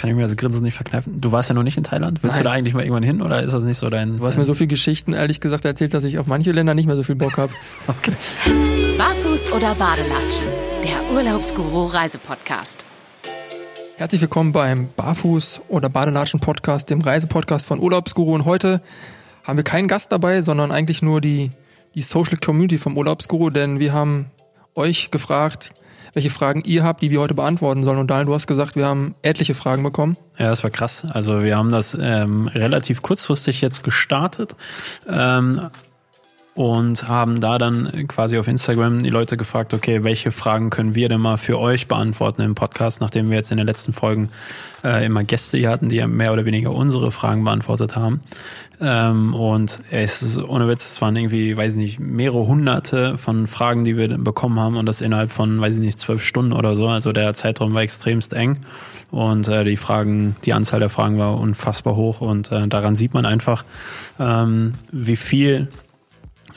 kann ich mir das Grinsen nicht verkneifen. Du warst ja noch nicht in Thailand. Willst Nein. du da eigentlich mal irgendwann hin oder ist das nicht so dein. Du hast mir so viele Geschichten, ehrlich gesagt, erzählt, dass ich auf manche Länder nicht mehr so viel Bock habe. Okay. Barfuß oder Badelatschen? Der Urlaubsguru Reisepodcast. Herzlich willkommen beim Barfuß- oder Badelatschen-Podcast, dem Reisepodcast von Urlaubsguru. Und heute haben wir keinen Gast dabei, sondern eigentlich nur die, die Social Community vom Urlaubsguru, denn wir haben euch gefragt, welche Fragen ihr habt, die wir heute beantworten sollen. Und Daniel, du hast gesagt, wir haben etliche Fragen bekommen. Ja, das war krass. Also wir haben das ähm, relativ kurzfristig jetzt gestartet. Ähm, und haben da dann quasi auf Instagram die Leute gefragt, okay, welche Fragen können wir denn mal für euch beantworten im Podcast, nachdem wir jetzt in den letzten Folgen äh, immer Gäste hier hatten, die mehr oder weniger unsere Fragen beantwortet haben. Ähm, und es ist ohne Witz, es waren irgendwie, weiß ich nicht, mehrere hunderte von Fragen, die wir bekommen haben und das innerhalb von, weiß ich nicht, zwölf Stunden oder so. Also der Zeitraum war extremst eng und äh, die Fragen, die Anzahl der Fragen war unfassbar hoch und äh, daran sieht man einfach, ähm, wie viel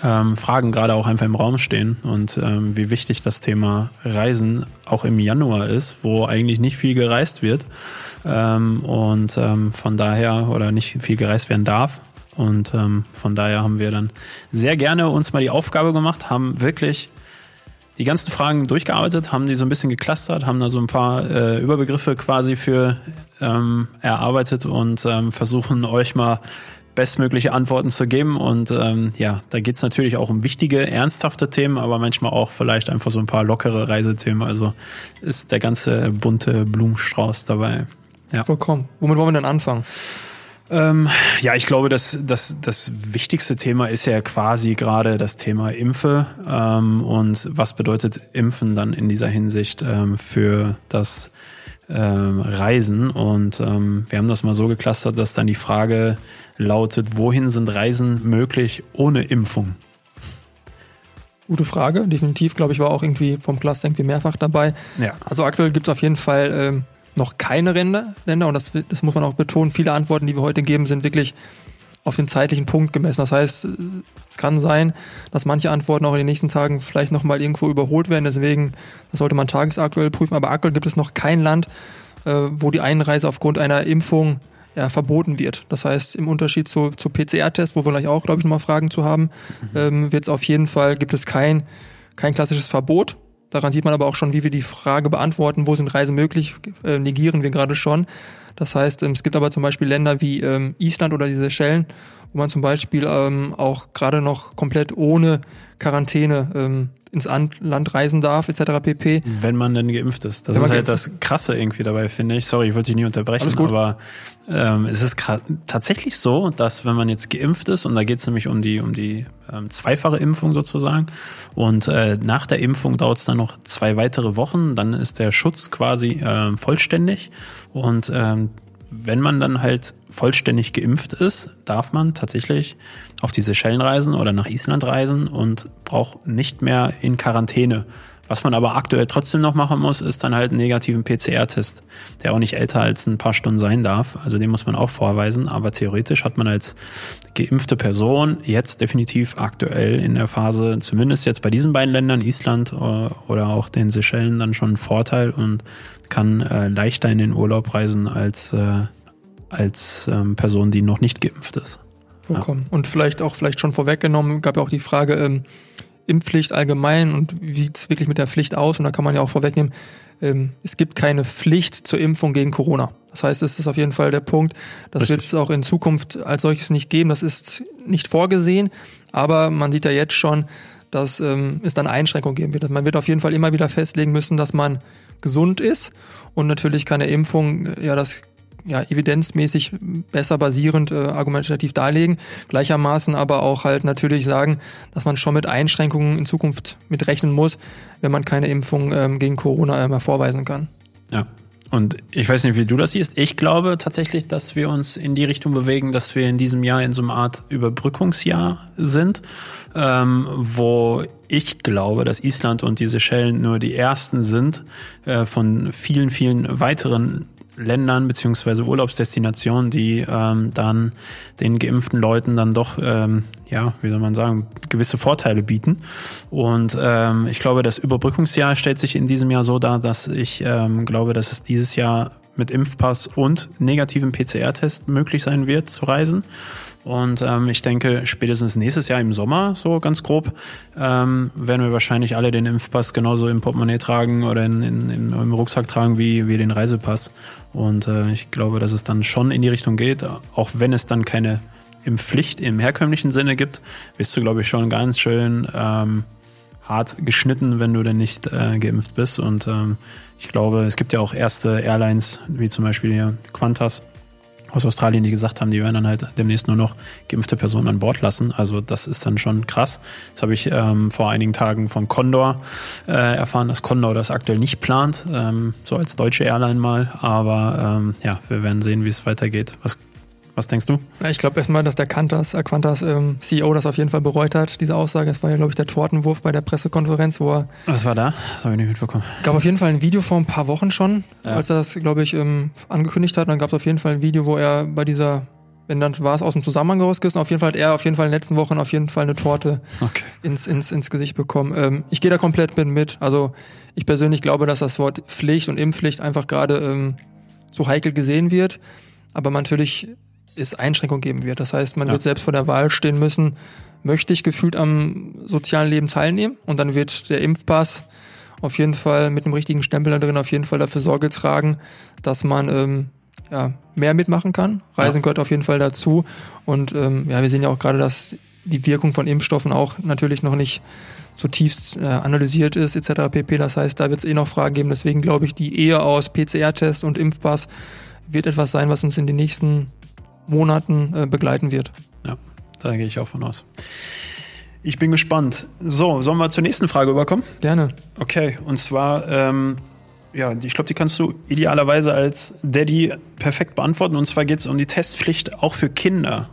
ähm, Fragen gerade auch einfach im Raum stehen und ähm, wie wichtig das Thema Reisen auch im Januar ist, wo eigentlich nicht viel gereist wird ähm, und ähm, von daher oder nicht viel gereist werden darf. Und ähm, von daher haben wir dann sehr gerne uns mal die Aufgabe gemacht, haben wirklich die ganzen Fragen durchgearbeitet, haben die so ein bisschen geclustert, haben da so ein paar äh, Überbegriffe quasi für ähm, erarbeitet und ähm, versuchen euch mal bestmögliche Antworten zu geben. Und ähm, ja, da geht's natürlich auch um wichtige, ernsthafte Themen, aber manchmal auch vielleicht einfach so ein paar lockere Reisethemen. Also ist der ganze bunte Blumenstrauß dabei. Ja. Vollkommen. Womit wollen wir denn anfangen? Ähm, ja, ich glaube, das, das, das wichtigste Thema ist ja quasi gerade das Thema Impfe ähm, und was bedeutet Impfen dann in dieser Hinsicht ähm, für das Reisen. Und ähm, wir haben das mal so geklustert, dass dann die Frage lautet, wohin sind Reisen möglich ohne Impfung? Gute Frage, definitiv, glaube ich, war auch irgendwie vom Cluster irgendwie mehrfach dabei. Ja. Also aktuell gibt es auf jeden Fall ähm, noch keine Länder, Länder und das, das muss man auch betonen. Viele Antworten, die wir heute geben, sind wirklich auf den zeitlichen Punkt gemessen. Das heißt, es kann sein, dass manche Antworten auch in den nächsten Tagen vielleicht nochmal irgendwo überholt werden. Deswegen, das sollte man tagesaktuell prüfen. Aber aktuell gibt es noch kein Land, äh, wo die Einreise aufgrund einer Impfung ja, verboten wird. Das heißt, im Unterschied zu, zu PCR-Tests, wo wir gleich auch, glaube ich, nochmal Fragen zu haben, mhm. ähm, wird es auf jeden Fall, gibt es kein, kein klassisches Verbot. Daran sieht man aber auch schon, wie wir die Frage beantworten, wo sind Reisen möglich, äh, negieren wir gerade schon. Das heißt, ähm, es gibt aber zum Beispiel Länder wie ähm, Island oder diese Seychellen, wo man zum Beispiel ähm, auch gerade noch komplett ohne Quarantäne ähm, ins Land reisen darf, etc. pp. Wenn man denn geimpft ist. Das ist halt das Krasse irgendwie dabei, finde ich. Sorry, ich wollte dich nie unterbrechen, aber ähm, es ist tatsächlich so, dass wenn man jetzt geimpft ist, und da geht es nämlich um die, um die ähm, zweifache Impfung sozusagen, und äh, nach der Impfung dauert es dann noch zwei weitere Wochen, dann ist der Schutz quasi äh, vollständig und ähm, wenn man dann halt vollständig geimpft ist, darf man tatsächlich auf die Seychellen reisen oder nach Island reisen und braucht nicht mehr in Quarantäne. Was man aber aktuell trotzdem noch machen muss, ist dann halt einen negativen PCR-Test, der auch nicht älter als ein paar Stunden sein darf. Also den muss man auch vorweisen. Aber theoretisch hat man als geimpfte Person jetzt definitiv aktuell in der Phase, zumindest jetzt bei diesen beiden Ländern, Island oder auch den Seychellen, dann schon einen Vorteil und kann äh, leichter in den Urlaub reisen als, äh, als ähm, Person, die noch nicht geimpft ist. Vollkommen. Ja. Und vielleicht auch vielleicht schon vorweggenommen, gab ja auch die Frage, ähm, Impfpflicht allgemein und wie sieht es wirklich mit der Pflicht aus? Und da kann man ja auch vorwegnehmen, ähm, es gibt keine Pflicht zur Impfung gegen Corona. Das heißt, es ist auf jeden Fall der Punkt, das wird es auch in Zukunft als solches nicht geben. Das ist nicht vorgesehen, aber man sieht ja jetzt schon, dass ähm, es dann Einschränkungen geben wird. Man wird auf jeden Fall immer wieder festlegen müssen, dass man gesund ist und natürlich keine Impfung ja das ja, evidenzmäßig besser basierend äh, argumentativ darlegen. Gleichermaßen aber auch halt natürlich sagen, dass man schon mit Einschränkungen in Zukunft mit rechnen muss, wenn man keine Impfung ähm, gegen Corona ähm, vorweisen kann. Ja. Und ich weiß nicht, wie du das siehst. Ich glaube tatsächlich, dass wir uns in die Richtung bewegen, dass wir in diesem Jahr in so einer Art Überbrückungsjahr sind, ähm, wo ich glaube, dass Island und die Seychellen nur die ersten sind äh, von vielen, vielen weiteren Ländern beziehungsweise Urlaubsdestinationen, die ähm, dann den geimpften Leuten dann doch, ähm, ja, wie soll man sagen, gewisse Vorteile bieten. Und ähm, ich glaube, das Überbrückungsjahr stellt sich in diesem Jahr so dar, dass ich ähm, glaube, dass es dieses Jahr mit Impfpass und negativen PCR-Test möglich sein wird zu reisen. Und ähm, ich denke, spätestens nächstes Jahr im Sommer, so ganz grob, ähm, werden wir wahrscheinlich alle den Impfpass genauso im Portemonnaie tragen oder in, in, in, im Rucksack tragen wie, wie den Reisepass. Und äh, ich glaube, dass es dann schon in die Richtung geht, auch wenn es dann keine Impfpflicht im herkömmlichen Sinne gibt, bist du, glaube ich, schon ganz schön ähm, hart geschnitten, wenn du denn nicht äh, geimpft bist. Und ähm, ich glaube, es gibt ja auch erste Airlines, wie zum Beispiel hier Qantas, aus Australien, die gesagt haben, die werden dann halt demnächst nur noch geimpfte Personen an Bord lassen. Also das ist dann schon krass. Das habe ich ähm, vor einigen Tagen von Condor äh, erfahren, dass Condor das aktuell nicht plant, ähm, so als deutsche Airline mal. Aber ähm, ja, wir werden sehen, wie es weitergeht. Was was denkst du? Ich glaube erstmal, dass der Qantas, äh, Qantas ähm, CEO das auf jeden Fall bereut hat, diese Aussage. Es war ja, glaube ich, der Tortenwurf bei der Pressekonferenz, wo er. Was war da? Das habe ich nicht mitbekommen. gab auf jeden Fall ein Video vor ein paar Wochen schon, ja. als er das, glaube ich, ähm, angekündigt hat. Und dann gab es auf jeden Fall ein Video, wo er bei dieser wenn dann war es aus dem Zusammenhang rausgerissen. Auf jeden Fall hat er auf jeden Fall in den letzten Wochen auf jeden Fall eine Torte okay. ins, ins, ins Gesicht bekommen. Ähm, ich gehe da komplett mit. Also ich persönlich glaube, dass das Wort Pflicht und Impfpflicht einfach gerade ähm, zu heikel gesehen wird. Aber natürlich es Einschränkungen geben wird. Das heißt, man ja. wird selbst vor der Wahl stehen müssen, möchte ich gefühlt am sozialen Leben teilnehmen und dann wird der Impfpass auf jeden Fall mit einem richtigen Stempel da drin auf jeden Fall dafür Sorge tragen, dass man ähm, ja, mehr mitmachen kann. Reisen ja. gehört auf jeden Fall dazu und ähm, ja, wir sehen ja auch gerade, dass die Wirkung von Impfstoffen auch natürlich noch nicht zutiefst äh, analysiert ist etc. pp. Das heißt, da wird es eh noch Fragen geben. Deswegen glaube ich, die Ehe aus PCR-Test und Impfpass wird etwas sein, was uns in den nächsten Monaten äh, begleiten wird. Ja, da gehe ich auch von aus. Ich bin gespannt. So, sollen wir zur nächsten Frage überkommen? Gerne. Okay, und zwar, ähm, ja, ich glaube, die kannst du idealerweise als Daddy perfekt beantworten. Und zwar geht es um die Testpflicht auch für Kinder.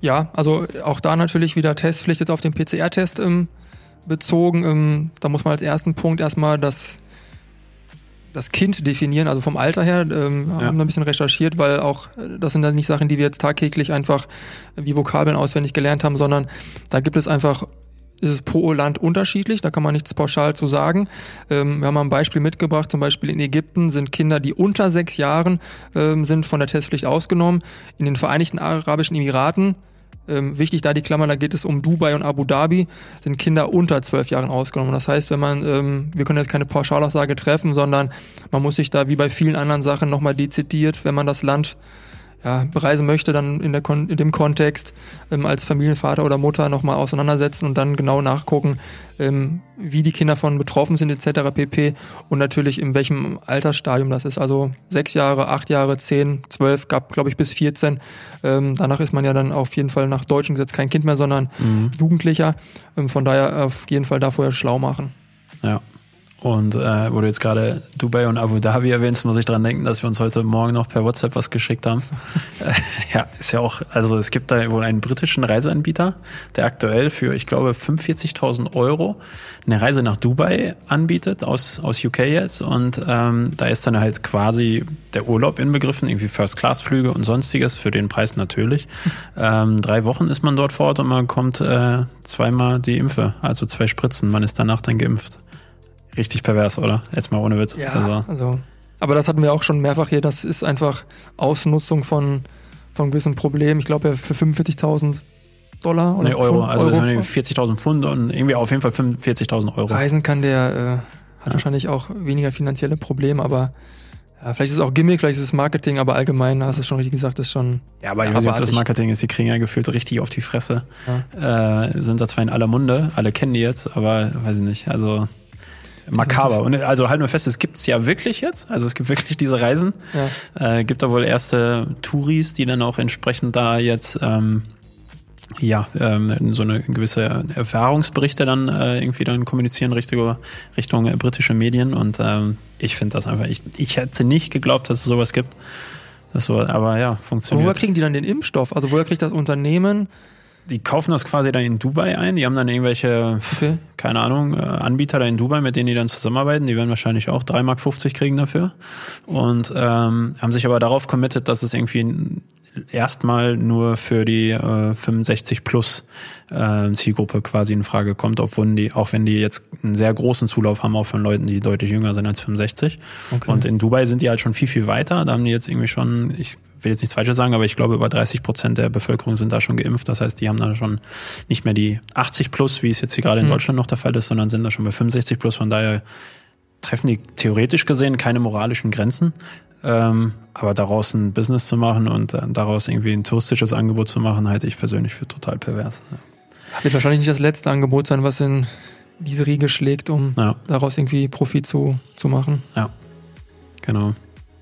Ja, also auch da natürlich wieder Testpflicht jetzt auf den PCR-Test ähm, bezogen. Ähm, da muss man als ersten Punkt erstmal das das Kind definieren, also vom Alter her, ähm, ja. haben wir ein bisschen recherchiert, weil auch äh, das sind dann nicht Sachen, die wir jetzt tagtäglich einfach wie Vokabeln auswendig gelernt haben, sondern da gibt es einfach ist es pro Land unterschiedlich, da kann man nichts pauschal zu sagen. Ähm, wir haben mal ein Beispiel mitgebracht, zum Beispiel in Ägypten sind Kinder, die unter sechs Jahren ähm, sind, von der Testpflicht ausgenommen. In den Vereinigten Arabischen Emiraten ähm, wichtig da die Klammer, da geht es um Dubai und Abu Dhabi, sind Kinder unter zwölf Jahren ausgenommen. Das heißt, wenn man, ähm, wir können jetzt keine Pauschalaussage treffen, sondern man muss sich da wie bei vielen anderen Sachen nochmal dezidiert, wenn man das Land ja, bereisen möchte, dann in, der Kon in dem Kontext ähm, als Familienvater oder Mutter nochmal auseinandersetzen und dann genau nachgucken, ähm, wie die Kinder von betroffen sind etc. pp. Und natürlich in welchem Altersstadium das ist. Also sechs Jahre, acht Jahre, zehn, zwölf, gab glaube ich bis 14. Ähm, danach ist man ja dann auf jeden Fall nach deutschem Gesetz kein Kind mehr, sondern mhm. Jugendlicher. Ähm, von daher auf jeden Fall da vorher schlau machen. Ja, und äh, wo du jetzt gerade Dubai und Abu Dhabi erwähnst, muss ich dran denken, dass wir uns heute Morgen noch per WhatsApp was geschickt haben. ja, ist ja auch, also es gibt da wohl einen britischen Reiseanbieter, der aktuell für, ich glaube, 45.000 Euro eine Reise nach Dubai anbietet, aus, aus UK jetzt. Und ähm, da ist dann halt quasi der Urlaub inbegriffen, irgendwie First-Class-Flüge und sonstiges, für den Preis natürlich. Ähm, drei Wochen ist man dort vor Ort und man kommt äh, zweimal die Impfe, also zwei Spritzen. Man ist danach dann geimpft. Richtig pervers, oder? Jetzt mal ohne Witz. Ja, also. also. Aber das hatten wir auch schon mehrfach hier. Das ist einfach Ausnutzung von, von gewissen Problemen. Ich glaube ja für 45.000 Dollar oder nee, Euro. Pfund, also Euro. 40.000 Pfund und irgendwie auf jeden Fall 45.000 Euro. Reisen kann der, äh, hat ja. wahrscheinlich auch weniger finanzielle Probleme, aber ja, vielleicht ist es auch Gimmick, vielleicht ist es Marketing, aber allgemein hast du es schon richtig gesagt, ist schon. Ja, aber ich weiß nicht, ob das Marketing ist. Die kriegen ja gefühlt richtig auf die Fresse. Ja. Äh, sind da zwar in aller Munde, alle kennen die jetzt, aber weiß ich nicht. Also makaber. Und also halten wir fest, es gibt's ja wirklich jetzt. Also es gibt wirklich diese Reisen. Ja. Äh, gibt da wohl erste Touris, die dann auch entsprechend da jetzt ähm, ja, ähm, so eine gewisse Erfahrungsberichte dann äh, irgendwie dann kommunizieren Richtung, Richtung äh, britische Medien und ähm, ich finde das einfach, ich, ich hätte nicht geglaubt, dass es sowas gibt. Das war, aber ja, funktioniert. woher kriegen die dann den Impfstoff? Also woher kriegt das Unternehmen die kaufen das quasi dann in Dubai ein. Die haben dann irgendwelche, okay. keine Ahnung, äh, Anbieter da in Dubai, mit denen die dann zusammenarbeiten. Die werden wahrscheinlich auch 3,50 Mark kriegen dafür. Und ähm, haben sich aber darauf committed, dass es irgendwie erstmal nur für die äh, 65 plus äh, Zielgruppe quasi in Frage kommt, obwohl die, auch wenn die jetzt einen sehr großen Zulauf haben, auch von Leuten, die deutlich jünger sind als 65. Okay. Und in Dubai sind die halt schon viel, viel weiter. Da haben die jetzt irgendwie schon, ich will jetzt nichts Falsches sagen, aber ich glaube, über 30 Prozent der Bevölkerung sind da schon geimpft. Das heißt, die haben da schon nicht mehr die 80 plus, wie es jetzt hier gerade in mhm. Deutschland noch der Fall ist, sondern sind da schon bei 65 plus. Von daher treffen die theoretisch gesehen keine moralischen Grenzen. Ähm, aber daraus ein Business zu machen und äh, daraus irgendwie ein touristisches Angebot zu machen, halte ich persönlich für total pervers. Ja. Wird wahrscheinlich nicht das letzte Angebot sein, was in diese Riege schlägt, um ja. daraus irgendwie Profit zu, zu machen. Ja, genau.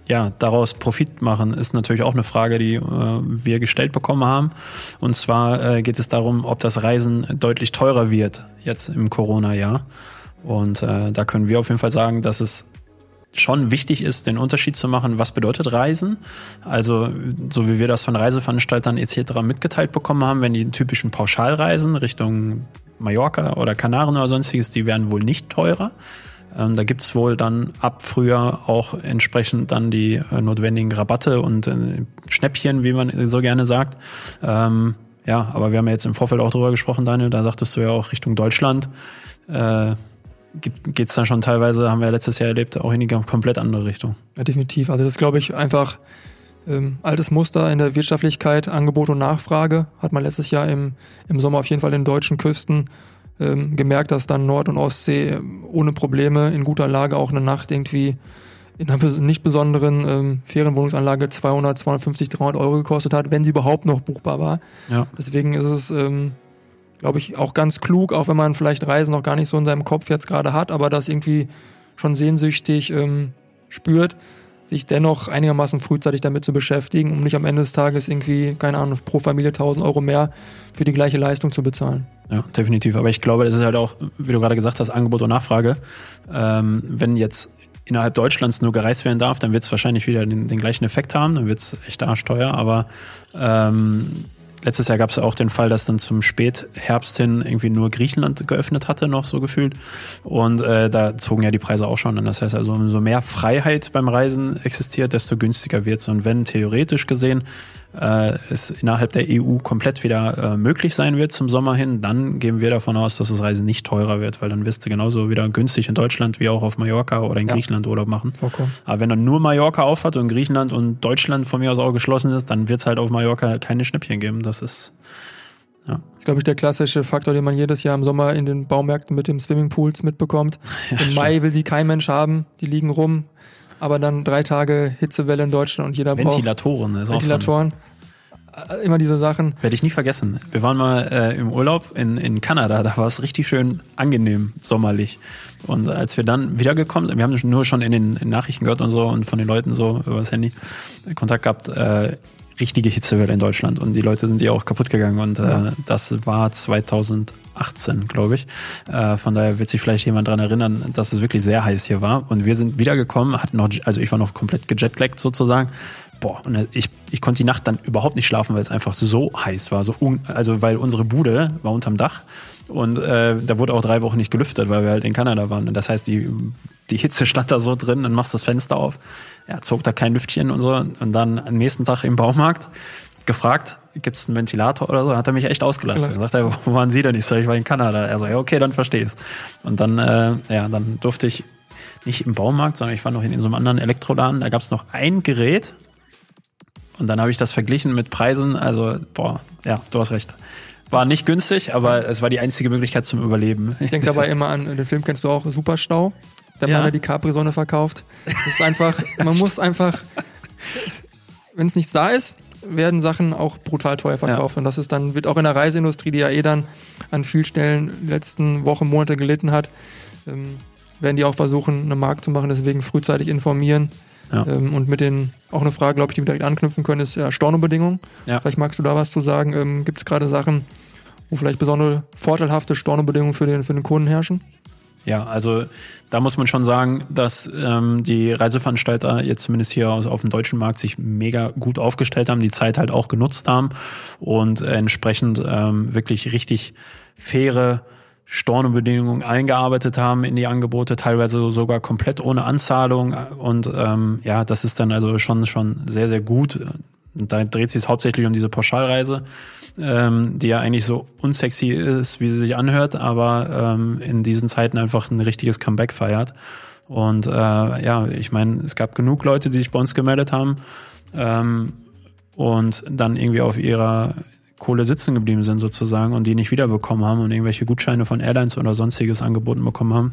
Ja, daraus Profit machen ist natürlich auch eine Frage, die äh, wir gestellt bekommen haben. Und zwar äh, geht es darum, ob das Reisen deutlich teurer wird jetzt im Corona-Jahr. Und äh, da können wir auf jeden Fall sagen, dass es schon wichtig ist, den Unterschied zu machen, was bedeutet Reisen. Also so wie wir das von Reiseveranstaltern etc. mitgeteilt bekommen haben, wenn die typischen Pauschalreisen Richtung Mallorca oder Kanaren oder sonstiges, die werden wohl nicht teurer. Ähm, da gibt's wohl dann ab früher auch entsprechend dann die äh, notwendigen Rabatte und äh, Schnäppchen, wie man so gerne sagt. Ähm, ja, aber wir haben ja jetzt im Vorfeld auch drüber gesprochen, Daniel, da sagtest du ja auch Richtung Deutschland. Äh, geht es dann schon teilweise, haben wir letztes Jahr erlebt, auch in die komplett andere Richtung. Ja, definitiv. Also das ist, glaube ich, einfach ähm, altes Muster in der Wirtschaftlichkeit, Angebot und Nachfrage. Hat man letztes Jahr im, im Sommer auf jeden Fall in deutschen Küsten ähm, gemerkt, dass dann Nord- und Ostsee ohne Probleme in guter Lage auch eine Nacht irgendwie in einer nicht besonderen ähm, Ferienwohnungsanlage 200, 250, 300 Euro gekostet hat, wenn sie überhaupt noch buchbar war. Ja. Deswegen ist es ähm, glaube ich, auch ganz klug, auch wenn man vielleicht Reisen noch gar nicht so in seinem Kopf jetzt gerade hat, aber das irgendwie schon sehnsüchtig ähm, spürt, sich dennoch einigermaßen frühzeitig damit zu beschäftigen, um nicht am Ende des Tages irgendwie, keine Ahnung, pro Familie 1000 Euro mehr für die gleiche Leistung zu bezahlen. Ja, definitiv. Aber ich glaube, das ist halt auch, wie du gerade gesagt hast, Angebot und Nachfrage. Ähm, wenn jetzt innerhalb Deutschlands nur gereist werden darf, dann wird es wahrscheinlich wieder den, den, gleichen Effekt haben, dann wird es echt arschteuer, aber ähm, Letztes Jahr gab es auch den Fall, dass dann zum Spätherbst hin irgendwie nur Griechenland geöffnet hatte, noch so gefühlt. Und äh, da zogen ja die Preise auch schon an. Das heißt also, umso mehr Freiheit beim Reisen existiert, desto günstiger wird es. Und wenn theoretisch gesehen äh, es innerhalb der EU komplett wieder äh, möglich sein wird zum Sommer hin, dann gehen wir davon aus, dass das Reisen nicht teurer wird, weil dann wirst du genauso wieder günstig in Deutschland wie auch auf Mallorca oder in ja. Griechenland Urlaub machen. Vollkommen. Aber wenn dann nur Mallorca aufhat und Griechenland und Deutschland von mir aus auch geschlossen ist, dann wird es halt auf Mallorca keine Schnäppchen geben. Das ist ja. Das ist, glaube ich, der klassische Faktor, den man jedes Jahr im Sommer in den Baumärkten mit dem Swimmingpools mitbekommt. Ja, Im. Mai will sie kein Mensch haben, die liegen rum, aber dann drei Tage Hitzewelle in Deutschland und jeder Ventilatoren, braucht Ventilatoren. Äh, immer diese Sachen. Werde ich nie vergessen. Wir waren mal äh, im Urlaub in, in Kanada, da war es richtig schön angenehm, sommerlich. Und als wir dann wiedergekommen sind, wir haben nur schon in den in Nachrichten gehört und so und von den Leuten so über das Handy Kontakt gehabt, äh, richtige Hitzewelle in Deutschland und die Leute sind ja auch kaputt gegangen und äh, das war 2018, glaube ich. Äh, von daher wird sich vielleicht jemand dran erinnern, dass es wirklich sehr heiß hier war und wir sind wiedergekommen, hatten noch, also ich war noch komplett gejetlaggt sozusagen boah, und ich, ich konnte die Nacht dann überhaupt nicht schlafen, weil es einfach so heiß war. So un, also weil unsere Bude war unterm Dach und äh, da wurde auch drei Wochen nicht gelüftet, weil wir halt in Kanada waren. Und das heißt, die, die Hitze stand da so drin, dann machst du das Fenster auf, ja, zog da kein Lüftchen und so. Und dann am nächsten Tag im Baumarkt gefragt, gibt es einen Ventilator oder so, hat er mich echt ausgelacht. Er sagt er, wo waren Sie denn? Ich sag, ich war in Kanada. Er so, ja, okay, dann verstehe ich's. Und dann, äh, ja, dann durfte ich nicht im Baumarkt, sondern ich war noch in, in so einem anderen Elektroladen. Da gab es noch ein Gerät, und dann habe ich das verglichen mit Preisen. Also, boah, ja, du hast recht. War nicht günstig, aber es war die einzige Möglichkeit zum Überleben. Ich denke dabei immer an, den Film kennst du auch, Superstau, der ja. Mann, der die Capri-Sonne verkauft. Das ist einfach, man muss einfach, wenn es nichts da ist, werden Sachen auch brutal teuer verkauft. Ja. Und das ist dann, wird auch in der Reiseindustrie, die ja eh dann an vielen Stellen die letzten Wochen, Monate gelitten hat, ähm, werden die auch versuchen, eine Markt zu machen, deswegen frühzeitig informieren ja. Ähm, und mit den, auch eine Frage, glaube ich, die wir direkt anknüpfen können, ist ja Stornobedingungen. Ja. Vielleicht magst du da was zu sagen. Ähm, Gibt es gerade Sachen, wo vielleicht besondere vorteilhafte Stornobedingungen für den, für den Kunden herrschen? Ja, also da muss man schon sagen, dass ähm, die Reiseveranstalter jetzt zumindest hier aus, auf dem deutschen Markt sich mega gut aufgestellt haben, die Zeit halt auch genutzt haben und entsprechend ähm, wirklich richtig faire Stornobedingungen eingearbeitet haben in die Angebote, teilweise sogar komplett ohne Anzahlung. Und ähm, ja, das ist dann also schon, schon sehr, sehr gut. Und da dreht sich es hauptsächlich um diese Pauschalreise, ähm, die ja eigentlich so unsexy ist, wie sie sich anhört, aber ähm, in diesen Zeiten einfach ein richtiges Comeback feiert. Und äh, ja, ich meine, es gab genug Leute, die sich bei uns gemeldet haben ähm, und dann irgendwie auf ihrer Kohle sitzen geblieben sind sozusagen und die nicht wiederbekommen haben und irgendwelche Gutscheine von Airlines oder sonstiges angeboten bekommen haben.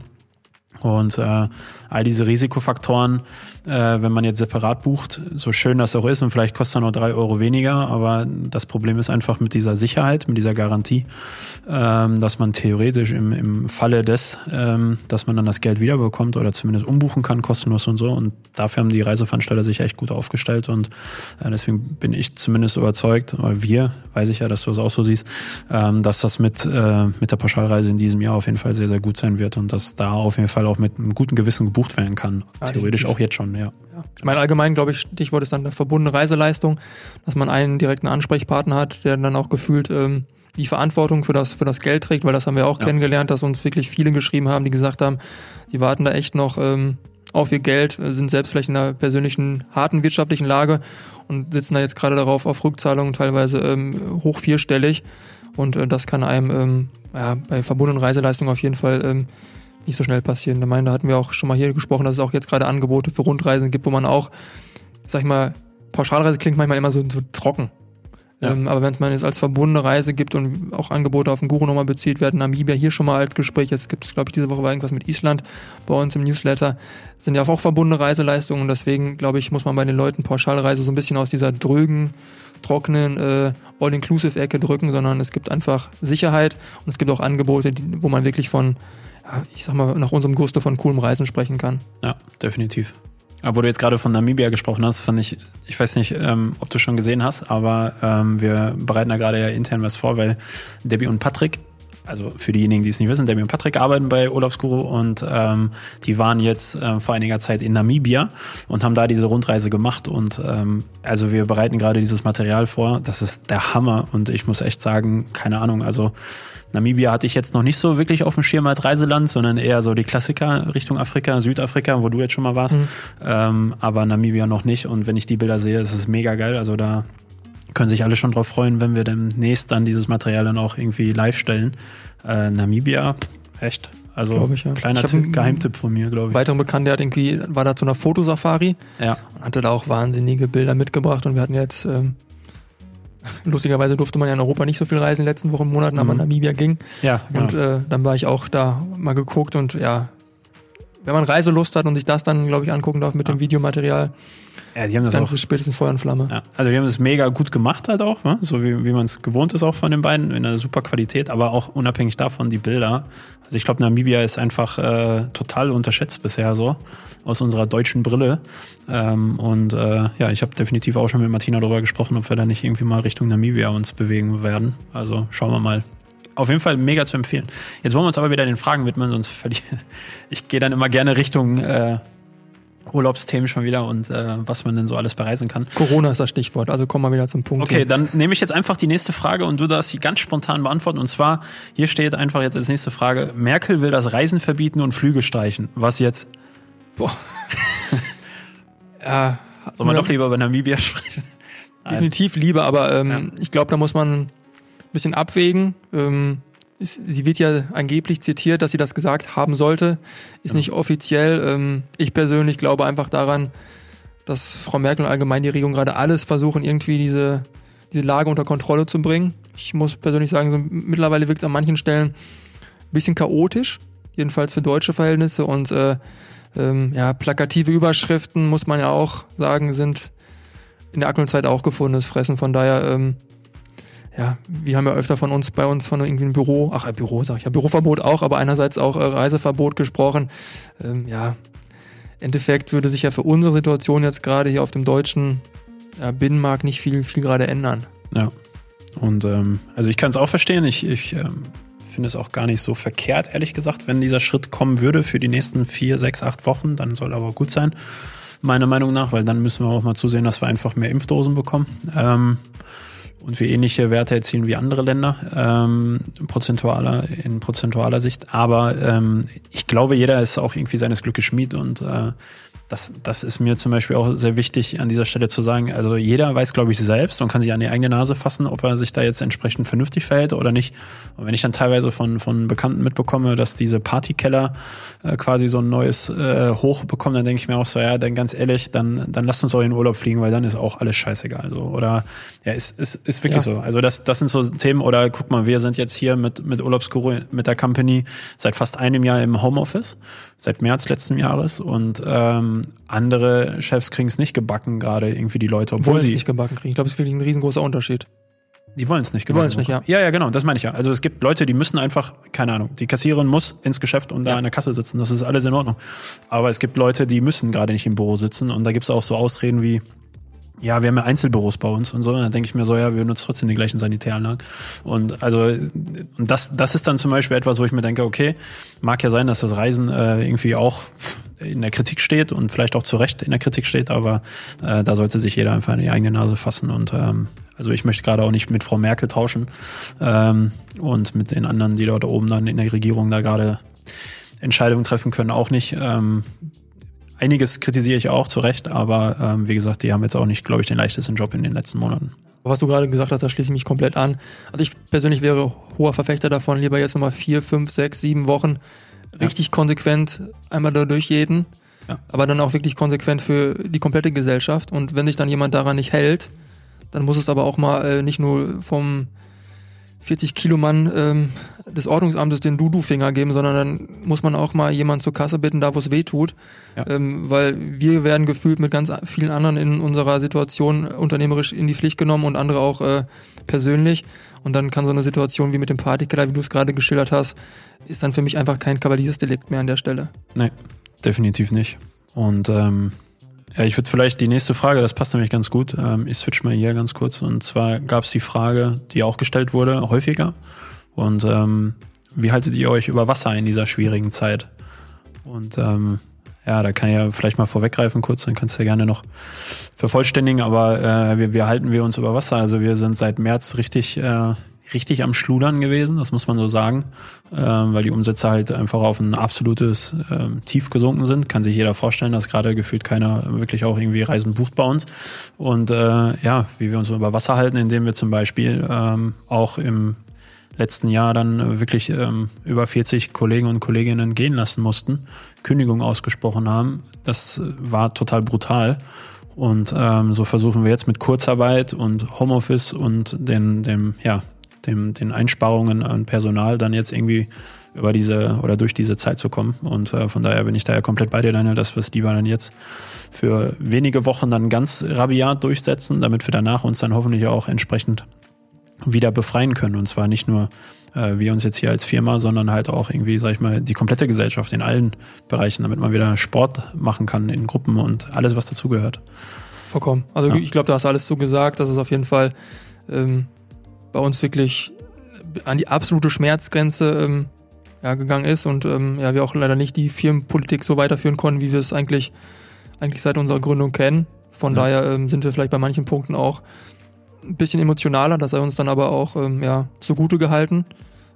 Und äh, all diese Risikofaktoren, äh, wenn man jetzt separat bucht, so schön das auch ist und vielleicht kostet er nur drei Euro weniger, aber das Problem ist einfach mit dieser Sicherheit, mit dieser Garantie, ähm, dass man theoretisch im, im Falle des, ähm, dass man dann das Geld wiederbekommt oder zumindest umbuchen kann, kostenlos und so. Und dafür haben die Reiseveranstalter sich echt gut aufgestellt und äh, deswegen bin ich zumindest überzeugt, oder wir, weiß ich ja, dass du es auch so siehst, ähm, dass das mit, äh, mit der Pauschalreise in diesem Jahr auf jeden Fall sehr, sehr gut sein wird und dass da auf jeden Fall auch mit einem guten Gewissen gebucht werden kann. Ja, Theoretisch auch jetzt schon, ja. Ja. Ich meine, allgemein, glaube ich, Stichwort ist dann eine verbundene Reiseleistung, dass man einen direkten Ansprechpartner hat, der dann auch gefühlt ähm, die Verantwortung für das, für das Geld trägt, weil das haben wir auch Ja. kennengelernt, dass uns wirklich viele geschrieben haben, die gesagt haben, die warten da echt noch ähm, auf ihr Geld, sind selbst vielleicht in einer persönlichen, harten wirtschaftlichen Lage und sitzen da jetzt gerade darauf auf Rückzahlungen, teilweise ähm, hoch vierstellig. Und äh, das kann einem ähm, ja, bei verbundenen Reiseleistungen auf jeden Fall ähm, nicht so schnell passieren. Da meine, da hatten wir auch schon mal hier gesprochen, dass es auch jetzt gerade Angebote für Rundreisen gibt, wo man auch, sag ich mal, Pauschalreise klingt manchmal immer so, so trocken. Ja. Ähm, aber wenn es man jetzt als verbundene Reise gibt und auch Angebote auf den Guru nochmal bezieht werden, Namibia hier schon mal als Gespräch, jetzt gibt es, glaube ich, diese Woche war irgendwas mit Island bei uns im Newsletter, sind ja auch verbundene Reiseleistungen und deswegen, glaube ich, muss man bei den Leuten Pauschalreise so ein bisschen aus dieser drögen, trockenen äh, All-Inclusive-Ecke drücken, sondern es gibt einfach Sicherheit und es gibt auch Angebote, die, wo man wirklich von, ich sag mal, nach unserem Gusto von coolem Reisen sprechen kann. Ja, definitiv. Aber wo du jetzt gerade von Namibia gesprochen hast, fand ich, ich weiß nicht, ähm, ob du schon gesehen hast, aber ähm, wir bereiten da gerade ja intern was vor, weil Debbie und Patrick, also für diejenigen, die es nicht wissen, Debbie und Patrick arbeiten bei Urlaubsguru und ähm, die waren jetzt ähm, vor einiger Zeit in Namibia und haben da diese Rundreise gemacht und ähm, also wir bereiten gerade dieses Material vor. Das ist der Hammer und ich muss echt sagen, keine Ahnung, also Namibia hatte ich jetzt noch nicht so wirklich auf dem Schirm als Reiseland, sondern eher so die Klassiker Richtung Afrika, Südafrika, wo du jetzt schon mal warst. Ähm, aber Namibia noch nicht. Und wenn ich die Bilder sehe, ist es mega geil. Also da können sich alle schon drauf freuen, wenn wir demnächst dann dieses Material dann auch irgendwie live stellen. Äh, Namibia, echt. Also ich, ja. kleiner Tipp, einen- Geheimtipp von mir, glaube ich. Weitere Bekannte hat irgendwie, war da zu einer Fotosafari Ja, und hatte da auch wahnsinnige Bilder mitgebracht und wir hatten jetzt, ähm, lustigerweise durfte man ja in Europa nicht so viel reisen in den letzten Wochen, Monaten, aber Mhm. Namibia ging. ja, Und genau. äh, dann war ich auch da mal geguckt und ja, wenn man Reiselust hat und sich das dann, glaube ich, angucken darf mit dem Videomaterial, ja, die haben das dann auch spätestens Feuer und Flamme. Ja, also die haben es mega gut gemacht halt auch, ne? so wie, wie man es gewohnt ist auch von den beiden, in einer super Qualität, aber auch unabhängig davon die Bilder. Also ich glaube, Namibia ist einfach äh, total unterschätzt bisher so, aus unserer deutschen Brille. Ähm, und äh, ja, ich habe definitiv auch schon mit Martina darüber gesprochen, ob wir da nicht irgendwie mal Richtung Namibia uns bewegen werden. Also schauen wir mal. Auf jeden Fall mega zu empfehlen. Jetzt wollen wir uns aber wieder den Fragen widmen, sonst verliere ich gehe dann immer gerne Richtung äh, Urlaubsthemen schon wieder und äh, was man denn so alles bereisen kann. Corona ist das Stichwort, also kommen wir wieder zum Punkt. Okay, hier. dann nehme ich jetzt einfach die nächste Frage und du darfst sie ganz spontan beantworten. Und zwar, hier steht einfach jetzt als nächste Frage, Merkel will das Reisen verbieten und Flüge streichen. Was jetzt? Boah. ja, Soll man Ja. doch lieber über Namibia sprechen? Definitiv lieber, aber ähm, ich glaube, da muss man ein bisschen abwägen. Ähm, sie wird ja angeblich zitiert, dass sie das gesagt haben sollte. Ist nicht offiziell. Ähm, ich persönlich glaube einfach daran, dass Frau Merkel und allgemein die Regierung gerade alles versuchen, irgendwie diese, diese Lage unter Kontrolle zu bringen. Ich muss persönlich sagen, so, mittlerweile wirkt es an manchen Stellen ein bisschen chaotisch, jedenfalls für deutsche Verhältnisse. Und äh, ähm, ja, plakative Überschriften, muss man ja auch sagen, sind in der aktuellen Zeit auch gefundenes Fressen. Von daher, ähm, ja, wir haben ja öfter von uns bei uns von irgendwie einem Büro, ach Büro sag ich ja, Büroverbot auch, aber einerseits auch äh, Reiseverbot gesprochen. Ähm, ja, Endeffekt würde sich ja für unsere Situation jetzt gerade hier auf dem deutschen ja, Binnenmarkt nicht viel, viel gerade ändern. Ja. Und ähm, also ich kann es auch verstehen. Ich, ich ähm, finde es auch gar nicht so verkehrt, ehrlich gesagt, wenn dieser Schritt kommen würde für die nächsten vier, sechs, acht Wochen, dann soll aber gut sein, meiner Meinung nach, weil dann müssen wir auch mal zusehen, dass wir einfach mehr Impfdosen bekommen. Ähm, und wir ähnliche Werte erzielen wie andere Länder, ähm, prozentualer, in prozentualer Sicht. Aber ähm, ich glaube, jeder ist auch irgendwie seines Glückes Schmied und äh, das, das ist mir zum Beispiel auch sehr wichtig an dieser Stelle zu sagen. Also jeder weiß, glaube ich, selbst und kann sich an die eigene Nase fassen, ob er sich da jetzt entsprechend vernünftig verhält oder nicht. Und wenn ich dann teilweise von, von Bekannten mitbekomme, dass diese Partykeller äh, quasi so ein neues äh, Hoch bekommen, dann denke ich mir auch so, ja, dann ganz ehrlich, dann, dann lasst uns auch in den Urlaub fliegen, weil dann ist auch alles scheißegal. Also, oder ja, ist, ist, ist wirklich ja. so. Also das, das sind so Themen, oder guck mal, wir sind jetzt hier mit, mit Urlaubsguru, mit der Company seit fast einem Jahr im Homeoffice seit März letzten Jahres und ähm, andere Chefs kriegen es nicht gebacken, gerade irgendwie die Leute, obwohl sie es nicht gebacken kriegen. Ich glaube, es ist wirklich ein riesengroßer Unterschied. Die wollen es nicht. Die wollen es nicht, ja. Ja, ja, genau, das meine ich ja. Also es gibt Leute, die müssen einfach, keine Ahnung, die Kassiererin muss ins Geschäft und ja. da an der Kasse sitzen. Das ist alles in Ordnung. Aber es gibt Leute, die müssen gerade nicht im Büro sitzen und da gibt es auch so Ausreden wie, ja, wir haben ja Einzelbüros bei uns und so. Und dann denke ich mir so, ja, wir nutzen trotzdem die gleichen Sanitäranlagen. Und also, und das, das ist dann zum Beispiel etwas, wo ich mir denke, okay, mag ja sein, dass das Reisen äh, irgendwie auch in der Kritik steht und vielleicht auch zu Recht in der Kritik steht, aber äh, da sollte sich jeder einfach in die eigene Nase fassen und ähm, also ich möchte gerade auch nicht mit Frau Merkel tauschen ähm, und mit den anderen, die dort oben dann in der Regierung da gerade Entscheidungen treffen können, auch nicht. Ähm, einiges kritisiere ich auch zu Recht, aber ähm, wie gesagt, die haben jetzt auch nicht, glaube ich, den leichtesten Job in den letzten Monaten. Was du gerade gesagt hast, da schließe ich mich komplett an. Also ich persönlich wäre hoher Verfechter davon, lieber jetzt nochmal vier, fünf, sechs, sieben Wochen richtig ja. konsequent einmal da durchjeden, ja. aber dann auch wirklich konsequent für die komplette Gesellschaft. Und wenn sich dann jemand daran nicht hält, dann muss es aber auch mal äh, nicht nur vom 40 Kilo Mann ähm, des Ordnungsamtes den Dudu-Finger geben, sondern dann muss man auch mal jemanden zur Kasse bitten, da wo es weh tut. Ja. Ähm, weil wir werden gefühlt mit ganz vielen anderen in unserer Situation unternehmerisch in die Pflicht genommen und andere auch äh, persönlich. Und dann kann so eine Situation wie mit dem Partykeller, wie du es gerade geschildert hast, ist dann für mich einfach kein Kavaliersdelikt mehr an der Stelle. Nee, definitiv nicht. Und ähm, ja, ich würde vielleicht die nächste Frage, das passt nämlich ganz gut. Ähm, ich switch mal hier ganz kurz. Und zwar gab es die Frage, die auch gestellt wurde, häufiger. Und ähm, wie haltet ihr euch über Wasser in dieser schwierigen Zeit? Und ähm, ja, da kann ich ja vielleicht mal vorweggreifen kurz, dann kannst du ja gerne noch vervollständigen, aber äh, wir, wir halten wir uns über Wasser. Also wir sind seit März richtig äh, richtig am Schludern gewesen, das muss man so sagen, äh, weil die Umsätze halt einfach auf ein absolutes äh, Tief gesunken sind. Kann sich jeder vorstellen, dass gerade gefühlt keiner wirklich auch irgendwie Reisen bucht bei uns. Und äh, ja, wie wir uns über Wasser halten, indem wir zum Beispiel ähm, auch im letzten Jahr dann wirklich ähm, über 40 Kollegen und Kolleginnen gehen lassen mussten, Kündigung ausgesprochen haben. Das war total brutal. Und ähm, so versuchen wir jetzt mit Kurzarbeit und Homeoffice und den, dem, ja, dem, den Einsparungen an Personal dann jetzt irgendwie über diese oder durch diese Zeit zu kommen. Und äh, von daher bin ich da ja komplett bei dir, Daniel, dass wir es lieber dann jetzt für wenige Wochen dann ganz rabiat durchsetzen, damit wir danach uns dann hoffentlich auch entsprechend wieder befreien können. Und zwar nicht nur äh, wir uns jetzt hier als Firma, sondern halt auch irgendwie, sag ich mal, die komplette Gesellschaft in allen Bereichen, damit man wieder Sport machen kann in Gruppen und alles, was dazugehört. Vollkommen. Also ja. ich glaube, da hast alles so gesagt, dass es auf jeden Fall ähm, bei uns wirklich an die absolute Schmerzgrenze ähm, ja, gegangen ist und ähm, ja, wir auch leider nicht die Firmenpolitik so weiterführen konnten, wie wir es eigentlich, eigentlich seit unserer Gründung kennen. Von ja. daher ähm, sind wir vielleicht bei manchen Punkten auch ein bisschen emotionaler, das sei uns dann aber auch ähm, ja, zugute gehalten,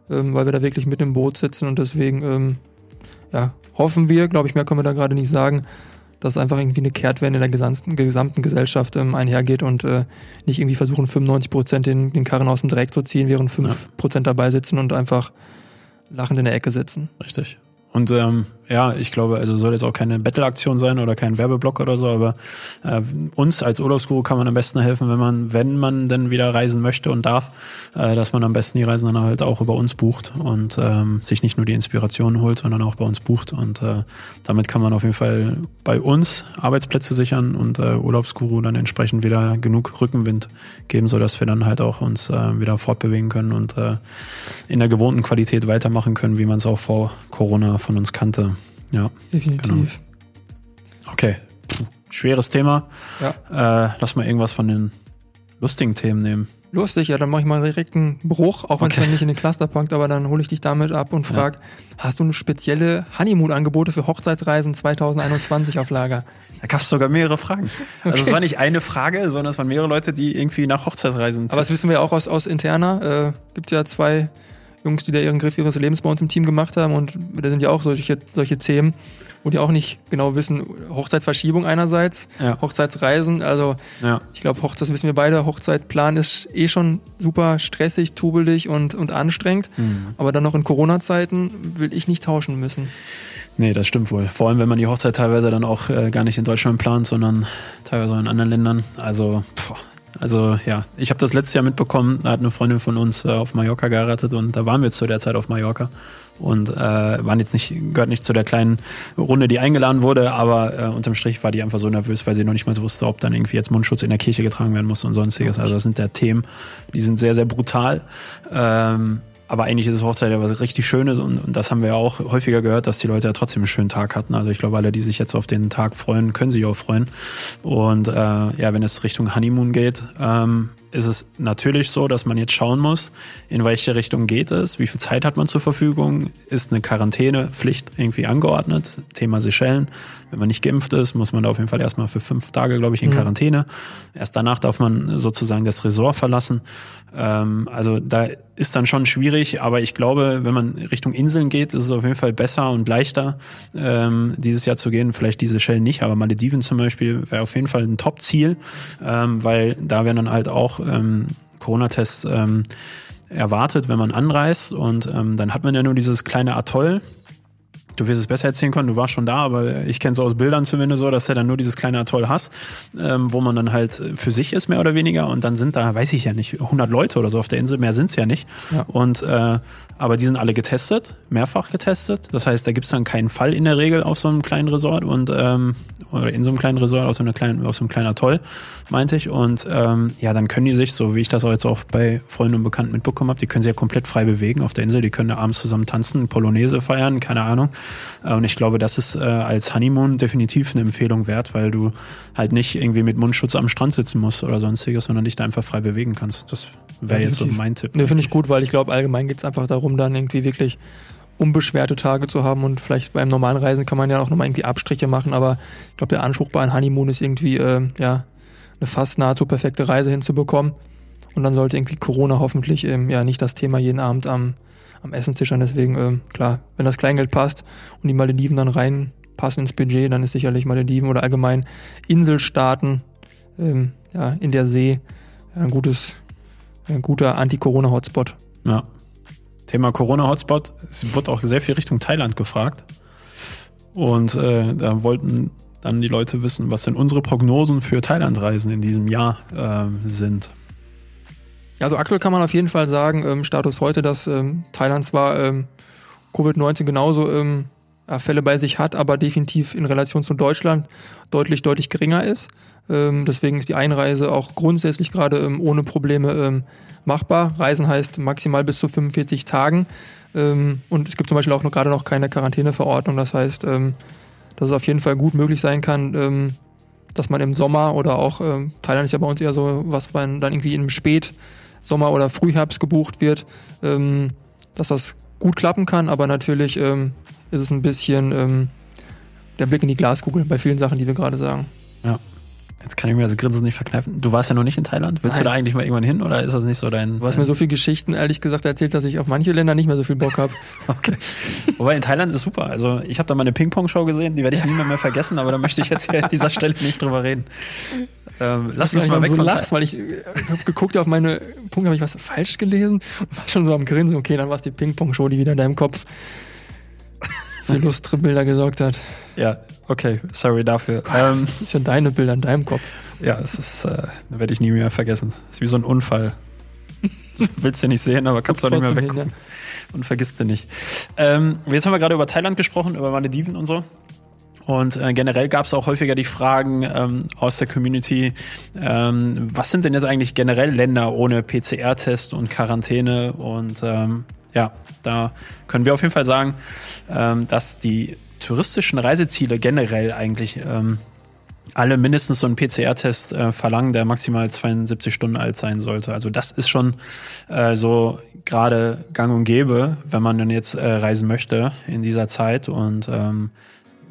ähm, weil wir da wirklich mit im Boot sitzen und deswegen ähm, ja, hoffen wir, glaube ich, mehr können wir da gerade nicht sagen, dass einfach irgendwie eine Kehrtwende in der gesamten, gesamten Gesellschaft ähm, einhergeht und äh, nicht irgendwie versuchen, 95 Prozent den, den Karren aus dem Dreck zu ziehen, während 5 ja. Prozent dabei sitzen und einfach lachend in der Ecke sitzen. Richtig. Und ähm, ja, ich glaube, also soll jetzt auch keine Battle-Aktion sein oder kein Werbeblock oder so, aber äh, uns als Urlaubsguru kann man am besten helfen, wenn man, wenn man denn wieder reisen möchte und darf, äh, dass man am besten die Reisen dann halt auch über uns bucht und ähm, sich nicht nur die Inspiration holt, sondern auch bei uns bucht. Und äh, damit kann man auf jeden Fall bei uns Arbeitsplätze sichern und äh, Urlaubsguru dann entsprechend wieder genug Rückenwind geben, sodass wir dann halt auch uns äh, wieder fortbewegen können und äh, in der gewohnten Qualität weitermachen können, wie man es auch vor Corona von uns kannte. Ja. Definitiv. Genau. Okay. Puh, schweres Thema. Ja. Äh, lass mal irgendwas von den lustigen Themen nehmen. Lustig, ja, dann mache ich mal direkt einen Bruch, auch wenn es okay. dann nicht in den Cluster packt, aber dann hole ich dich damit ab und frag, ja. hast du eine spezielle Honeymoon-Angebote für Hochzeitsreisen 2021 auf Lager? Da gab es sogar mehrere Fragen. Okay. Also es war nicht eine Frage, sondern es waren mehrere Leute, die irgendwie nach Hochzeitsreisen Aber das wissen wir auch aus, aus interner. Äh, gibt ja zwei Jungs, die da ihren Griff ihres Lebens bei uns im Team gemacht haben und da sind ja auch solche, solche Themen, wo die auch nicht genau wissen, Hochzeitsverschiebung einerseits, Ja. Hochzeitsreisen, also Ja. ich glaube, das wissen wir beide, Hochzeitplan ist eh schon super stressig, tubelig und, und anstrengend, Mhm. aber dann noch in Corona-Zeiten will ich nicht tauschen müssen. Nee, das stimmt wohl. Vor allem, wenn man die Hochzeit teilweise dann auch äh, gar nicht in Deutschland plant, sondern teilweise auch in anderen Ländern. Also, pff, also ja, ich habe das letztes Jahr mitbekommen, da hat eine Freundin von uns äh, auf Mallorca geheiratet und da waren wir zu der Zeit auf Mallorca und äh, waren jetzt nicht, gehört nicht zu der kleinen Runde, die eingeladen wurde, aber äh, unterm Strich war die einfach so nervös, weil sie noch nicht mal so wusste, ob dann irgendwie jetzt Mundschutz in der Kirche getragen werden muss und sonstiges. Also das sind der Themen, die sind sehr, sehr brutal. Ähm, aber eigentlich ist es Hochzeit ja was richtig Schönes und, und das haben wir ja auch häufiger gehört, dass die Leute ja trotzdem einen schönen Tag hatten. Also ich glaube, alle, die sich jetzt auf den Tag freuen, können sich auch freuen. Und äh, ja, wenn es Richtung Honeymoon geht, ähm, ist es natürlich so, dass man jetzt schauen muss, in welche Richtung geht es, wie viel Zeit hat man zur Verfügung, ist eine Quarantänepflicht irgendwie angeordnet, Thema Seychellen. Wenn man nicht geimpft ist, muss man da auf jeden Fall erstmal für fünf Tage, glaube ich, in Quarantäne. Erst danach darf man sozusagen das Resort verlassen. Ähm, also da ist dann schon schwierig, aber ich glaube, wenn man Richtung Inseln geht, ist es auf jeden Fall besser und leichter, ähm, dieses Jahr zu gehen. Vielleicht diese Shell nicht, aber Malediven zum Beispiel wäre auf jeden Fall ein Top-Ziel, ähm, weil da werden dann halt auch ähm, Corona-Tests ähm, erwartet, wenn man anreist und ähm, dann hat man ja nur dieses kleine Atoll, Du wirst es besser erzählen können, du warst schon da, aber ich kenne es aus Bildern zumindest so, dass du dann nur dieses kleine Atoll hast, ähm, wo man dann halt für sich ist, mehr oder weniger. Und dann sind da, weiß ich ja nicht, 100 Leute oder so auf der Insel, mehr sind's ja nicht. Ja. Und äh, aber die sind alle getestet, mehrfach getestet. Das heißt, da gibt's dann keinen Fall in der Regel auf so einem kleinen Resort und ähm, oder in so einem kleinen Resort, auf so, einer kleinen, auf so einem kleinen Atoll, meinte ich. Und ähm, ja, dann können die sich, so wie ich das auch jetzt auch bei Freunden und Bekannten mitbekommen habe, die können sich ja komplett frei bewegen auf der Insel. Die können da abends zusammen tanzen, Polonaise feiern, keine Ahnung. Äh, Und ich glaube, das ist äh, als Honeymoon definitiv eine Empfehlung wert, weil du halt nicht irgendwie mit Mundschutz am Strand sitzen musst oder sonstiges, sondern dich da einfach frei bewegen kannst. Das wäre jetzt so mein Tipp. Ne, finde ich gut, weil ich glaube, allgemein geht es einfach darum, dann irgendwie wirklich unbeschwerte Tage zu haben und vielleicht beim normalen Reisen kann man ja auch nochmal irgendwie Abstriche machen, aber ich glaube, der Anspruch bei einem Honeymoon ist irgendwie, äh, ja, eine fast nahezu perfekte Reise hinzubekommen und dann sollte irgendwie Corona hoffentlich ähm, ja nicht das Thema jeden Abend am, am Essenstisch sein, deswegen, ähm, klar, wenn das Kleingeld passt und die Malediven dann reinpassen ins Budget, dann ist sicherlich Malediven oder allgemein Inselstaaten, ähm, ja, in der See ein gutes, ein guter Anti-Corona-Hotspot. Ja. Thema Corona-Hotspot. Es wird auch sehr viel Richtung Thailand gefragt. Und äh, da wollten dann die Leute wissen, was denn unsere Prognosen für Thailand-Reisen in diesem Jahr ähm, sind. Ja, also aktuell kann man auf jeden Fall sagen, ähm, Status heute, dass ähm, Thailand zwar ähm, Covid-19 genauso ähm, Fälle bei sich hat, aber definitiv in Relation zu Deutschland deutlich, deutlich geringer ist. Ähm, deswegen ist die Einreise auch grundsätzlich gerade ähm, ohne Probleme ähm, machbar. Reisen heißt maximal bis zu 45 Tagen. Und es gibt zum Beispiel auch noch gerade noch keine Quarantäneverordnung. Das heißt, dass es auf jeden Fall gut möglich sein kann, dass man im Sommer oder auch Thailand ist ja bei uns eher so, was man dann irgendwie im Spätsommer oder Frühherbst gebucht wird, dass das gut klappen kann, aber natürlich ähm, ist es ein bisschen ähm, der Blick in die Glaskugel bei vielen Sachen, die wir gerade sagen. Ja. Jetzt kann ich mir das Grinsen nicht verkneifen. Du warst ja noch nicht in Thailand. Willst Nein. du da eigentlich mal irgendwann hin oder ist das nicht so dein. Du hast mir so viele Geschichten, ehrlich gesagt, erzählt, dass ich auf manche Länder nicht mehr so viel Bock habe. Okay. Wobei in Thailand ist super. Also ich habe da mal eine Ping-Pong-Show gesehen, die werde ich nie mehr, mehr vergessen, aber da möchte ich jetzt hier an dieser Stelle nicht drüber reden. Ähm, lass uns mal weg so von lachst, weil ich, äh, habe geguckt auf meine Punkte, habe ich was falsch gelesen und war schon so am Grinsen. Okay, dann war es die Ping-Pong-Show, die wieder in deinem Kopf für lustre Bilder gesorgt hat. Ja, okay, sorry dafür. Ähm, Das ja deine Bilder in deinem Kopf. ja, es ist, äh, werde ich nie mehr vergessen. Es ist wie so ein Unfall. Willst du nicht sehen, aber kannst du Guckst nicht mehr trotzdem hin, weggucken. Und vergisst du nicht. Ähm, jetzt haben wir gerade über Thailand gesprochen, über Malediven und so. Und äh, generell gab es auch häufiger die Fragen ähm, aus der Community, ähm, was sind denn jetzt eigentlich generell Länder ohne PCR-Test und Quarantäne? Und ähm, ja, da können wir auf jeden Fall sagen, ähm, dass die touristischen Reiseziele generell eigentlich ähm, alle mindestens so einen PCR-Test äh, verlangen, der maximal 72 Stunden alt sein sollte. Also das ist schon äh, so gerade gang und gäbe, wenn man dann jetzt äh, reisen möchte in dieser Zeit. Und ähm,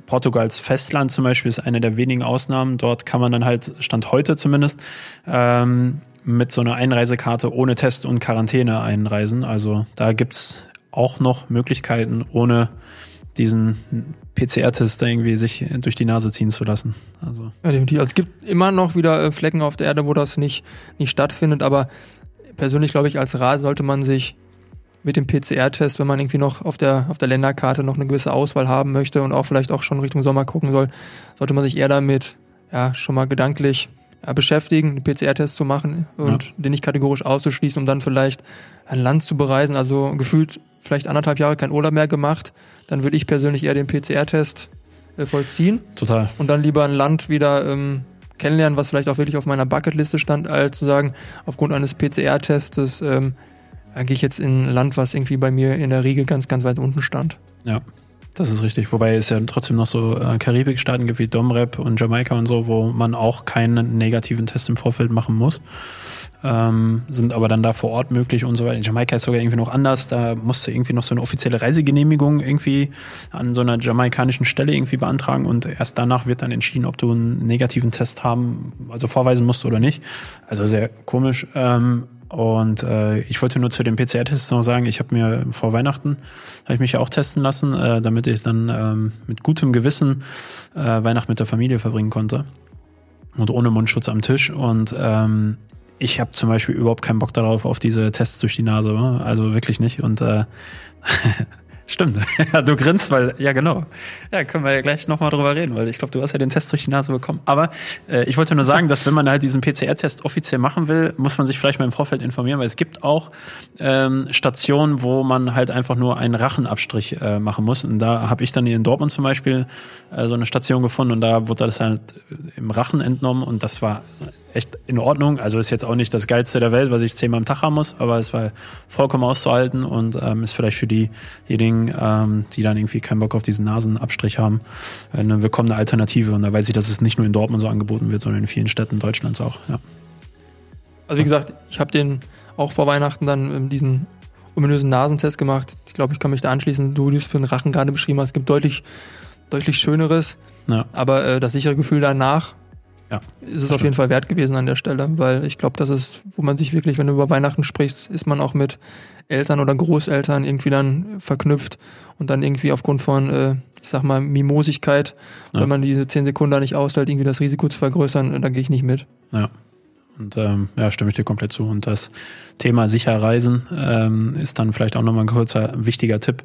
Portugals Festland zum Beispiel ist eine der wenigen Ausnahmen. Dort kann man dann halt, Stand heute zumindest, ähm, mit so einer Einreisekarte ohne Test und Quarantäne einreisen. Also da gibt's auch noch Möglichkeiten, ohne diesen PCR-Test irgendwie sich durch die Nase ziehen zu lassen. Also. Ja, definitiv. Also es gibt immer noch wieder äh, Flecken auf der Erde, wo das nicht, nicht stattfindet, aber persönlich glaube ich, als Rat sollte man sich mit dem PCR-Test, wenn man irgendwie noch auf der, auf der Länderkarte noch eine gewisse Auswahl haben möchte und auch vielleicht auch schon Richtung Sommer gucken soll, sollte man sich eher damit ja, schon mal gedanklich ja, beschäftigen, einen PCR-Test zu machen und ja. den nicht kategorisch auszuschließen, um dann vielleicht ein Land zu bereisen. Also gefühlt vielleicht anderthalb Jahre kein Urlaub mehr gemacht, dann würde ich persönlich eher den PCR-Test äh, vollziehen. Total. Und dann lieber ein Land wieder ähm, kennenlernen, was vielleicht auch wirklich auf meiner Bucketliste stand, als zu sagen, aufgrund eines PCR-Testes ähm, gehe ich jetzt in ein Land, was irgendwie bei mir in der Regel ganz, ganz weit unten stand. Ja. Das ist richtig. Wobei es ja trotzdem noch so äh, Karibikstaaten gibt wie Domrep und Jamaika und so, wo man auch keinen negativen Test im Vorfeld machen muss ähm, sind aber dann da vor Ort möglich und so weiter. In Jamaika ist sogar irgendwie noch anders. Da musste irgendwie noch so eine offizielle Reisegenehmigung irgendwie an so einer jamaikanischen Stelle irgendwie beantragen und erst danach wird dann entschieden, ob du einen negativen Test haben, also vorweisen musst oder nicht. Also sehr komisch. Ähm, und äh, ich wollte nur zu dem PCR-Test noch sagen, ich habe mir vor Weihnachten, habe ich mich ja auch testen lassen, äh, damit ich dann ähm, mit gutem Gewissen äh, Weihnachten mit der Familie verbringen konnte. Und ohne Mundschutz am Tisch. Und ähm, ich habe zum Beispiel überhaupt keinen Bock darauf, auf diese Tests durch die Nase. Also wirklich nicht. Und äh, Stimmt. Du grinst, weil, ja genau. Ja, können wir ja gleich nochmal drüber reden, weil ich glaube, du hast ja den Test durch die Nase bekommen. Aber äh, ich wollte nur sagen, dass wenn man halt diesen PCR-Test offiziell machen will, muss man sich vielleicht mal im Vorfeld informieren, weil es gibt auch ähm, Stationen, wo man halt einfach nur einen Rachenabstrich äh, machen muss. Und da habe ich dann hier in Dortmund zum Beispiel äh, so eine Station gefunden und da wurde das halt im Rachen entnommen und das war echt in Ordnung. Also ist jetzt auch nicht das Geilste der Welt, was ich zehnmal am Tag haben muss, aber es war vollkommen auszuhalten und ähm, ist vielleicht für diejenigen, ähm, die dann irgendwie keinen Bock auf diesen Nasenabstrich haben, eine willkommene Alternative. Und da weiß ich, dass es nicht nur in Dortmund so angeboten wird, sondern in vielen Städten Deutschlands auch. Ja. Also wie gesagt, ich habe den auch vor Weihnachten dann ähm, diesen ominösen Nasentest gemacht. Ich glaube, ich kann mich da anschließen. Du, die es für den Rachen gerade beschrieben hast, es gibt deutlich, deutlich Schöneres. Ja. Aber äh, das sichere Gefühl danach ja, ist es auf jeden Fall wert gewesen an der Stelle, weil ich glaube, das ist, wo man sich wirklich, wenn du über Weihnachten sprichst, ist man auch mit Eltern oder Großeltern irgendwie dann verknüpft und dann irgendwie aufgrund von, äh, ich sag mal, Mimosigkeit, ja. wenn man diese zehn Sekunden da nicht aushält, irgendwie das Risiko zu vergrößern, da gehe ich nicht mit. Ja. Und ähm, ja, stimme ich dir komplett zu. Und das Thema sicher reisen ähm, ist dann vielleicht auch nochmal ein kurzer wichtiger Tipp.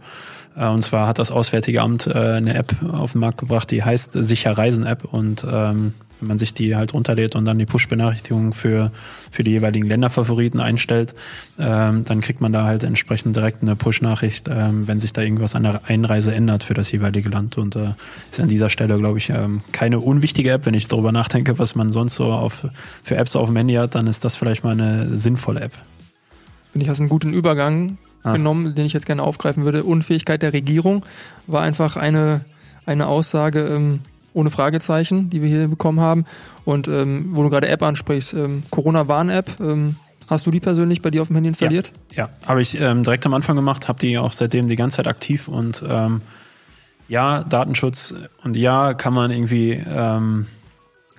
Äh, und zwar hat das Auswärtige Amt äh, eine App auf den Markt gebracht, die heißt Sicher Reisen App. Und ähm, wenn man sich die halt runterlädt und dann die Push-Benachrichtigungen für, für die jeweiligen Länderfavoriten einstellt, ähm, dann kriegt man da halt entsprechend direkt eine Push-Nachricht, ähm, wenn sich da irgendwas an der Einreise ändert für das jeweilige Land. Und äh, ist an dieser Stelle, glaube ich, ähm, keine unwichtige App. Wenn ich darüber nachdenke, was man sonst so auf, für Apps auf dem Handy hat, dann ist das vielleicht mal eine sinnvolle App. Finde ich, hast einen guten Übergang ah. genommen, den ich jetzt gerne aufgreifen würde. Unfähigkeit der Regierung war einfach eine, eine Aussage, ähm, ohne Fragezeichen, die wir hier bekommen haben. Und ähm, wo du gerade App ansprichst, ähm, Corona-Warn-App, ähm, hast du die persönlich bei dir auf dem Handy installiert? Ja, ja. habe ich ähm, direkt am Anfang gemacht, habe die auch seitdem die ganze Zeit aktiv und ähm, ja, Datenschutz und ja, kann man irgendwie ähm,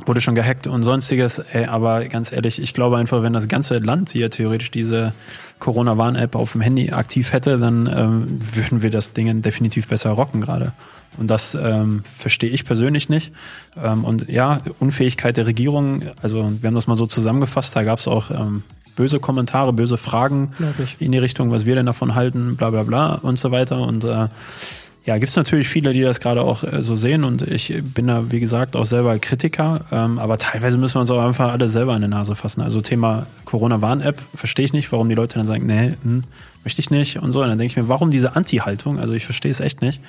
wurde schon gehackt und sonstiges, ey, aber ganz ehrlich, ich glaube einfach, wenn das ganze Land hier theoretisch diese Corona-Warn-App auf dem Handy aktiv hätte, dann würden wir das Ding definitiv besser rocken gerade. Und das ähm, verstehe ich persönlich nicht. Ähm, und ja, Unfähigkeit der Regierung, also wir haben das mal so zusammengefasst, da gab es auch ähm, böse Kommentare, böse Fragen in die Richtung, was wir denn davon halten, bla bla bla und so weiter. Und äh, ja, gibt es natürlich viele, die das gerade auch äh, so sehen und ich bin da, wie gesagt, auch selber Kritiker, ähm, aber teilweise müssen wir uns auch einfach alle selber an die Nase fassen. Also Thema Corona-Warn-App, verstehe ich nicht, warum die Leute dann sagen, nee, hm, möchte ich nicht und so. Und dann denke ich mir, warum diese Anti-Haltung? Also ich verstehe es echt nicht.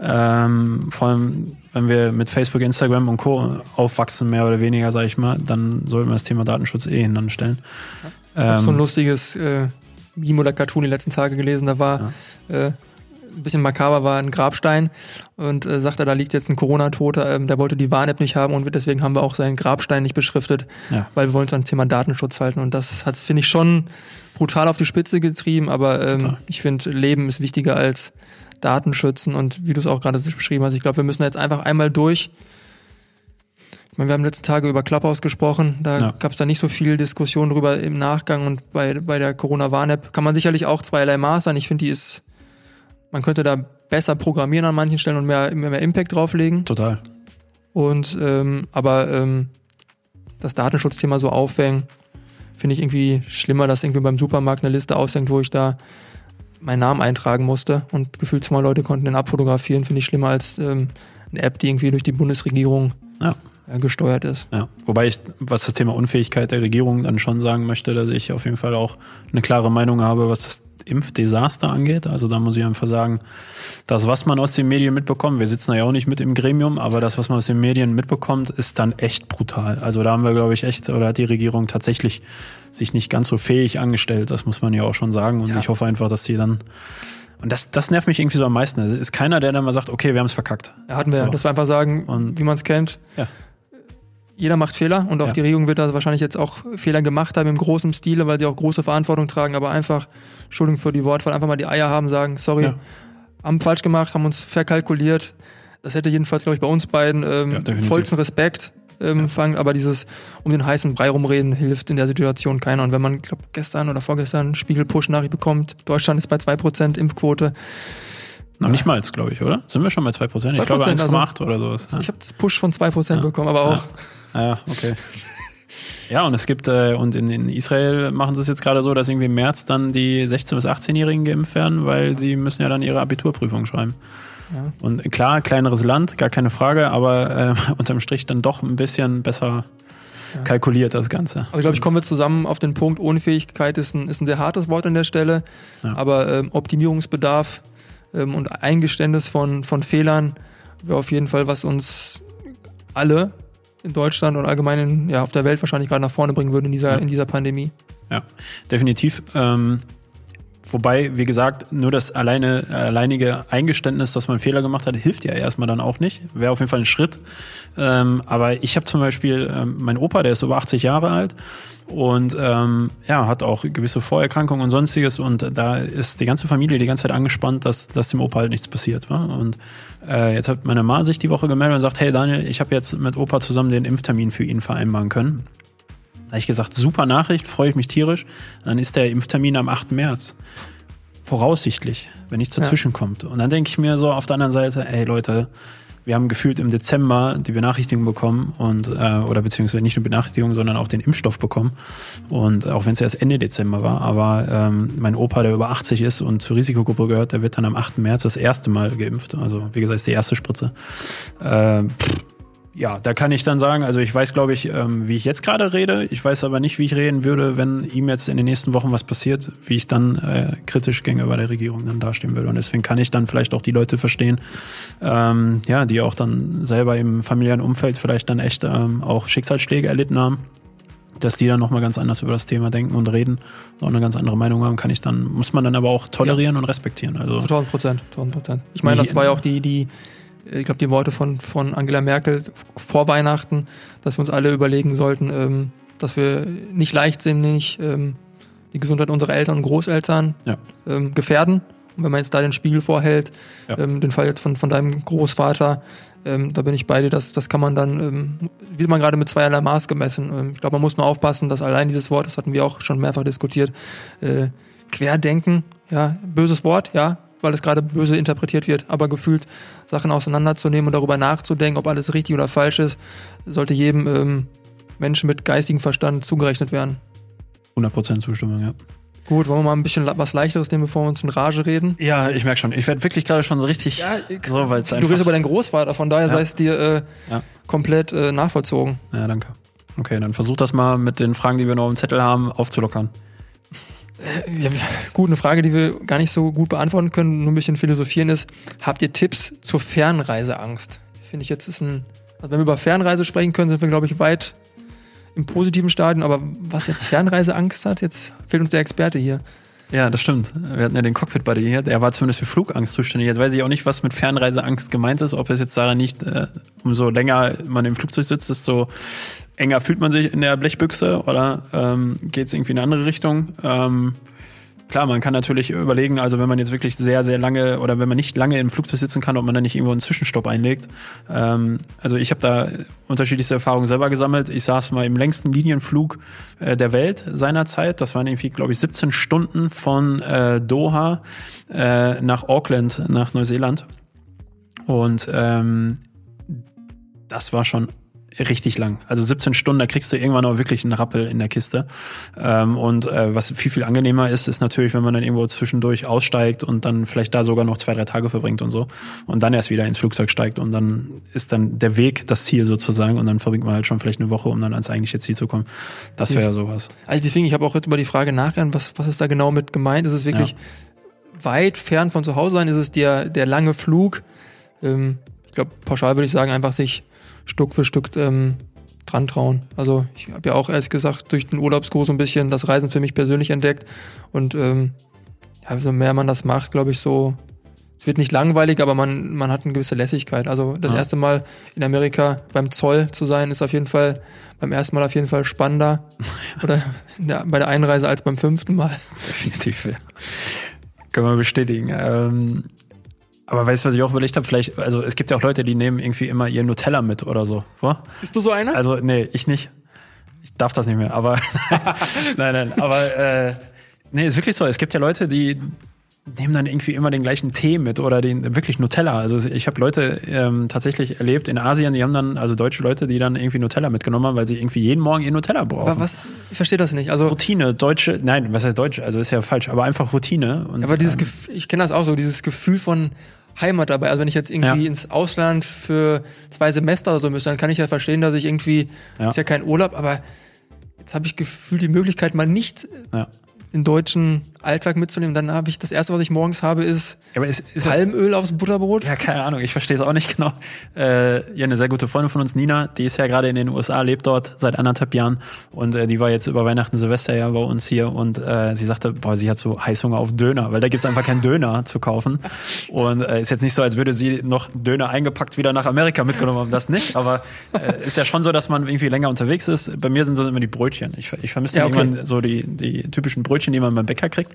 Ähm, vor allem, wenn wir mit Facebook, Instagram und Co. aufwachsen, mehr oder weniger, sage ich mal, dann sollten wir das Thema Datenschutz eh hinanstellen. Ich habe so ein ähm, lustiges äh, Meme oder Cartoon die letzten Tage gelesen, da war ja. äh, ein bisschen makaber war ein Grabstein. Und äh, sagte, da liegt jetzt ein Corona-Toter, ähm, der wollte die Warn-App nicht haben und deswegen haben wir auch seinen Grabstein nicht beschriftet, ja. weil wir wollen uns an Thema Datenschutz halten. Und das hat finde ich schon brutal auf die Spitze getrieben, aber ähm, ich finde, Leben ist wichtiger als Datenschützen. Und wie du es auch gerade beschrieben hast, ich glaube, wir müssen jetzt einfach einmal durch. Ich meine, wir haben letzte Tage über Clubhouse gesprochen, da Ja. gab es da nicht so viel Diskussion drüber im Nachgang. Und bei, bei der Corona-Warn-App kann man sicherlich auch zweierlei Maß sein. Ich finde, die ist, man könnte da besser programmieren an manchen Stellen und mehr, mehr, mehr Impact drauflegen. Total. Und ähm, aber ähm, das Datenschutzthema so aufhängen, finde ich irgendwie schlimmer, dass irgendwie beim Supermarkt eine Liste aushängt, wo ich da meinen Namen eintragen musste und gefühlt zwei Leute konnten den abfotografieren, finde ich schlimmer als ähm, eine App, die irgendwie durch die Bundesregierung Ja. Äh, gesteuert ist. Ja, wobei ich, was das Thema Unfähigkeit der Regierung dann schon sagen möchte, dass ich auf jeden Fall auch eine klare Meinung habe, was das Impfdesaster angeht. Also da muss ich einfach sagen, das, was man aus den Medien mitbekommt, wir sitzen da ja auch nicht mit im Gremium, aber das, was man aus den Medien mitbekommt, ist dann echt brutal. Also da haben wir, glaube ich, echt, oder hat die Regierung tatsächlich sich nicht ganz so fähig angestellt, das muss man ja auch schon sagen. Und Ja. ich hoffe einfach, dass die dann und das, das nervt mich irgendwie so am meisten. Es ist keiner, der dann mal sagt, okay, wir haben es verkackt. Da hatten wir, So. dass wir einfach sagen, Und- wie man es kennt. Ja. Jeder macht Fehler und auch Ja. die Regierung wird da wahrscheinlich jetzt auch Fehler gemacht haben im großen Stile, weil sie auch große Verantwortung tragen, aber einfach, Entschuldigung für die Wortwahl, einfach mal die Eier haben, sagen, sorry, Ja. haben falsch gemacht, haben uns verkalkuliert. Das hätte jedenfalls, glaube ich, bei uns beiden ähm, Ja, vollsten Respekt ähm, fangen, aber dieses um den heißen Brei rumreden hilft in der Situation keiner. Und wenn man, glaube gestern oder vorgestern Spiegel-Push-Nachricht bekommt, Deutschland ist bei 2% Impfquote, Noch nicht mal, glaube ich, oder? Sind wir schon bei 2%? Ich glaube 2%, 1,8 oder sowas. Ja. ich habe das Push von 2% bekommen, aber auch Ja, okay. Ja, und es gibt, äh, und in, in Israel machen sie es jetzt gerade so, dass irgendwie im März dann die 16- bis 18-Jährigen geimpft werden, weil sie müssen ja dann ihre Abiturprüfung schreiben. Ja. Und klar, kleineres Land, gar keine Frage, aber äh, unterm Strich dann doch ein bisschen besser kalkuliert das Ganze. Also glaube ich, kommen wir zusammen auf den Punkt, Unfähigkeit ist ein, ist ein sehr hartes Wort an der Stelle, Ja. aber ähm, Optimierungsbedarf ähm, und Eingeständnis von, von Fehlern wäre auf jeden Fall, was uns alle in Deutschland und allgemein in, ja, auf der Welt wahrscheinlich gerade nach vorne bringen würde in dieser, Ja. in dieser Pandemie. Ja, definitiv. Ähm, wobei, wie gesagt, nur das alleine, alleinige Eingeständnis, dass man Fehler gemacht hat, hilft ja erstmal dann auch nicht. Wäre auf jeden Fall ein Schritt. Ähm, aber ich habe zum Beispiel, ähm, mein Opa, der ist über 80 Jahre alt und ähm, ja, hat auch gewisse Vorerkrankungen und sonstiges und da ist die ganze Familie die ganze Zeit angespannt, dass, dass dem Opa halt nichts passiert. Wa? Und äh, jetzt hat meine Ma sich die Woche gemeldet und sagt, hey Daniel, ich habe jetzt mit Opa zusammen den Impftermin für ihn vereinbaren können. Da habe ich gesagt, super Nachricht, freue ich mich tierisch. Dann ist der Impftermin am 8. März. Voraussichtlich, wenn nichts dazwischen kommt. Und dann denke ich mir so auf der anderen Seite, ey Leute, wir haben gefühlt im Dezember die Benachrichtigung bekommen und äh, oder beziehungsweise nicht nur Benachrichtigung, sondern auch den Impfstoff bekommen. Und auch wenn es erst Ende Dezember war, aber ähm, mein Opa, der über 80 ist und zur Risikogruppe gehört, der wird dann am 8. März das erste Mal geimpft. Also wie gesagt, ist die erste Spritze. Äh, pff, ja, da kann ich dann sagen, also ich weiß, glaube ich, ähm, wie ich jetzt gerade rede. Ich weiß aber nicht, wie ich reden würde, wenn ihm jetzt in den nächsten Wochen was passiert, wie ich dann äh, kritisch gegenüber der Regierung dann dastehen würde. Und deswegen kann ich dann vielleicht auch die Leute verstehen, ähm, ja, die auch dann selber im familiären Umfeld vielleicht dann echt ähm, auch Schicksalsschläge erlitten haben. Dass die dann nochmal ganz anders über das Thema denken und reden und auch eine ganz andere Meinung haben, kann ich dann, muss man dann aber auch tolerieren und respektieren. Also 1000 Prozent, 1000 Prozent. Ich meine, das war ja auch die, die, ich glaube, die Worte von, von Angela Merkel vor Weihnachten, dass wir uns alle überlegen sollten, ähm, dass wir nicht leichtsinnig ähm, die Gesundheit unserer Eltern und Großeltern Ja. ähm, gefährden. Und wenn man jetzt da den Spiegel vorhält, Ja. ähm, den Fall jetzt von, von deinem Großvater, ähm, da bin ich bei dir, das, das kann man dann, ähm, wird man gerade mit zweierlei Maß gemessen. Ähm, ich glaube, man muss nur aufpassen, dass allein dieses Wort, das hatten wir auch schon mehrfach diskutiert, äh, Querdenken, ja, böses Wort, ja, weil es gerade böse interpretiert wird, aber gefühlt Sachen auseinanderzunehmen und darüber nachzudenken, ob alles richtig oder falsch ist, sollte jedem ähm, Menschen mit geistigem Verstand zugerechnet werden. 100% Zustimmung, ja. Gut, wollen wir mal ein bisschen was leichteres nehmen, bevor wir uns in Rage reden? Ja, ich merke schon. Ich werde wirklich gerade schon so richtig so, weil es Du redest über deinen Großvater, von daher Ja. sei es dir äh, Ja. komplett äh, nachvollzogen. Ja, danke. Okay, dann versuch das mal mit den Fragen, die wir noch dem Zettel haben, aufzulockern. Ja, gut, eine Frage, die wir gar nicht so gut beantworten können, nur ein bisschen philosophieren ist, habt ihr Tipps zur Fernreiseangst? Finde ich jetzt ist ein, also wenn wir über Fernreise sprechen können, sind wir, glaube ich, weit im positiven Stadion, aber was jetzt Fernreiseangst hat, jetzt fehlt uns der Experte hier. Ja, das stimmt. Wir hatten ja den Cockpit-Buddy hier, der war zumindest für Flugangst zuständig. Jetzt weiß ich auch nicht, was mit Fernreiseangst gemeint ist, ob es jetzt daran nicht, äh, umso länger man im Flugzeug sitzt, desto enger fühlt man sich in der Blechbüchse oder ähm, geht es irgendwie in eine andere Richtung. Ähm, Klar, man kann natürlich überlegen, also wenn man jetzt wirklich sehr, sehr lange oder wenn man nicht lange im Flugzeug sitzen kann, ob man dann nicht irgendwo einen Zwischenstopp einlegt. Ähm, also ich habe da unterschiedlichste Erfahrungen selber gesammelt. Ich saß mal im längsten Linienflug äh, der Welt seinerzeit. Das waren irgendwie, glaube ich, 17 Stunden von äh, Doha äh, nach Auckland, nach Neuseeland. Und ähm, das war schon richtig lang. Also 17 Stunden, da kriegst du irgendwann auch wirklich einen Rappel in der Kiste. Ähm, und äh, was viel, viel angenehmer ist, ist natürlich, wenn man dann irgendwo zwischendurch aussteigt und dann vielleicht da sogar noch zwei, drei Tage verbringt und so. Und dann erst wieder ins Flugzeug steigt und dann ist dann der Weg das Ziel sozusagen und dann verbringt man halt schon vielleicht eine Woche, um dann ans eigentliche Ziel zu kommen. Das wäre ja sowas. Also deswegen, ich habe auch jetzt über die Frage nachgedacht, was, was ist da genau mit gemeint? Ist es wirklich ja. weit fern von zu Hause sein? Ist es der, der lange Flug? Ähm, ich glaube, pauschal würde ich sagen, einfach sich Stück für Stück ähm, dran trauen. Also ich habe ja auch ehrlich gesagt durch den Urlaubskurs so ein bisschen das Reisen für mich persönlich entdeckt und ähm, ja, so mehr man das macht, glaube ich, so es wird nicht langweilig, aber man, man hat eine gewisse Lässigkeit. Also das ja. erste Mal in Amerika beim Zoll zu sein, ist auf jeden Fall beim ersten Mal auf jeden Fall spannender oder der, bei der Einreise als beim fünften Mal. Definitiv, ja. Können wir bestätigen. Ähm, aber weißt du, was ich auch überlegt habe? Vielleicht, also es gibt ja auch Leute, die nehmen irgendwie immer ihr Nutella mit oder so. Wo? Bist du so einer? Also, nee, ich nicht. Ich darf das nicht mehr, aber nein, nein, aber äh, nee, ist wirklich so. Es gibt ja Leute, die nehmen dann irgendwie immer den gleichen Tee mit oder den wirklich Nutella. Also ich habe Leute ähm, tatsächlich erlebt in Asien, die haben dann, also deutsche Leute, die dann irgendwie Nutella mitgenommen haben, weil sie irgendwie jeden Morgen ihr Nutella brauchen. Aber was? Ich verstehe das nicht. Also Routine, deutsche, nein, was heißt deutsch? Also ist ja falsch, aber einfach Routine. Und, aber dieses ähm, Gefühl, ich kenne das auch so, dieses Gefühl von Heimat dabei. Also wenn ich jetzt irgendwie ja. ins Ausland für zwei Semester oder so müsste, dann kann ich ja verstehen, dass ich irgendwie, ja. ist ja kein Urlaub, aber jetzt habe ich gefühlt die Möglichkeit, mal nicht ja den deutschen Alltag mitzunehmen. Dann habe ich das erste, was ich morgens habe, ist, ja, ist, ist Palmöl aufs Butterbrot. Ja, keine Ahnung, ich verstehe es auch nicht genau. Äh, ja, eine sehr gute Freundin von uns, Nina, die ist ja gerade in den USA, lebt dort seit anderthalb Jahren und äh, die war jetzt über Weihnachten, Silvester ja bei uns hier und äh, sie sagte, boah, sie hat so Heißhunger auf Döner, weil da gibt's einfach keinen Döner zu kaufen und äh, ist jetzt nicht so, als würde sie noch Döner eingepackt wieder nach Amerika mitgenommen haben, das nicht, aber äh, ist ja schon so, dass man irgendwie länger unterwegs ist. Bei mir sind so immer die Brötchen. Ich, ich vermisse ja, okay. irgendwann so die, die typischen Brötchen, die man beim Bäcker kriegt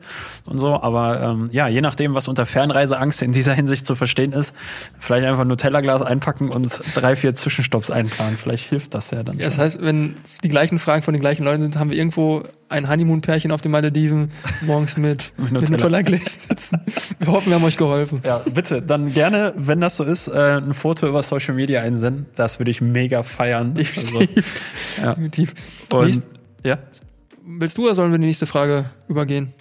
und so. Aber ähm, ja, je nachdem, was unter Fernreiseangst in dieser Hinsicht zu verstehen ist, vielleicht einfach nur Tellerglas einpacken und drei, vier Zwischenstopps einplanen. Vielleicht hilft das ja dann. Ja, das heißt, wenn die gleichen Fragen von den gleichen Leuten sind, haben wir irgendwo ein Honeymoon-Pärchen auf den Malediven morgens mit, mit, Nutella sitzen. Wir hoffen, wir haben euch geholfen. Ja, bitte, dann gerne, wenn das so ist, äh, ein Foto über Social Media einsenden. Das würde ich mega feiern. Definitiv. Also, ja. Definitiv. Und, ja willst du oder sollen wir die nächste Frage übergehen?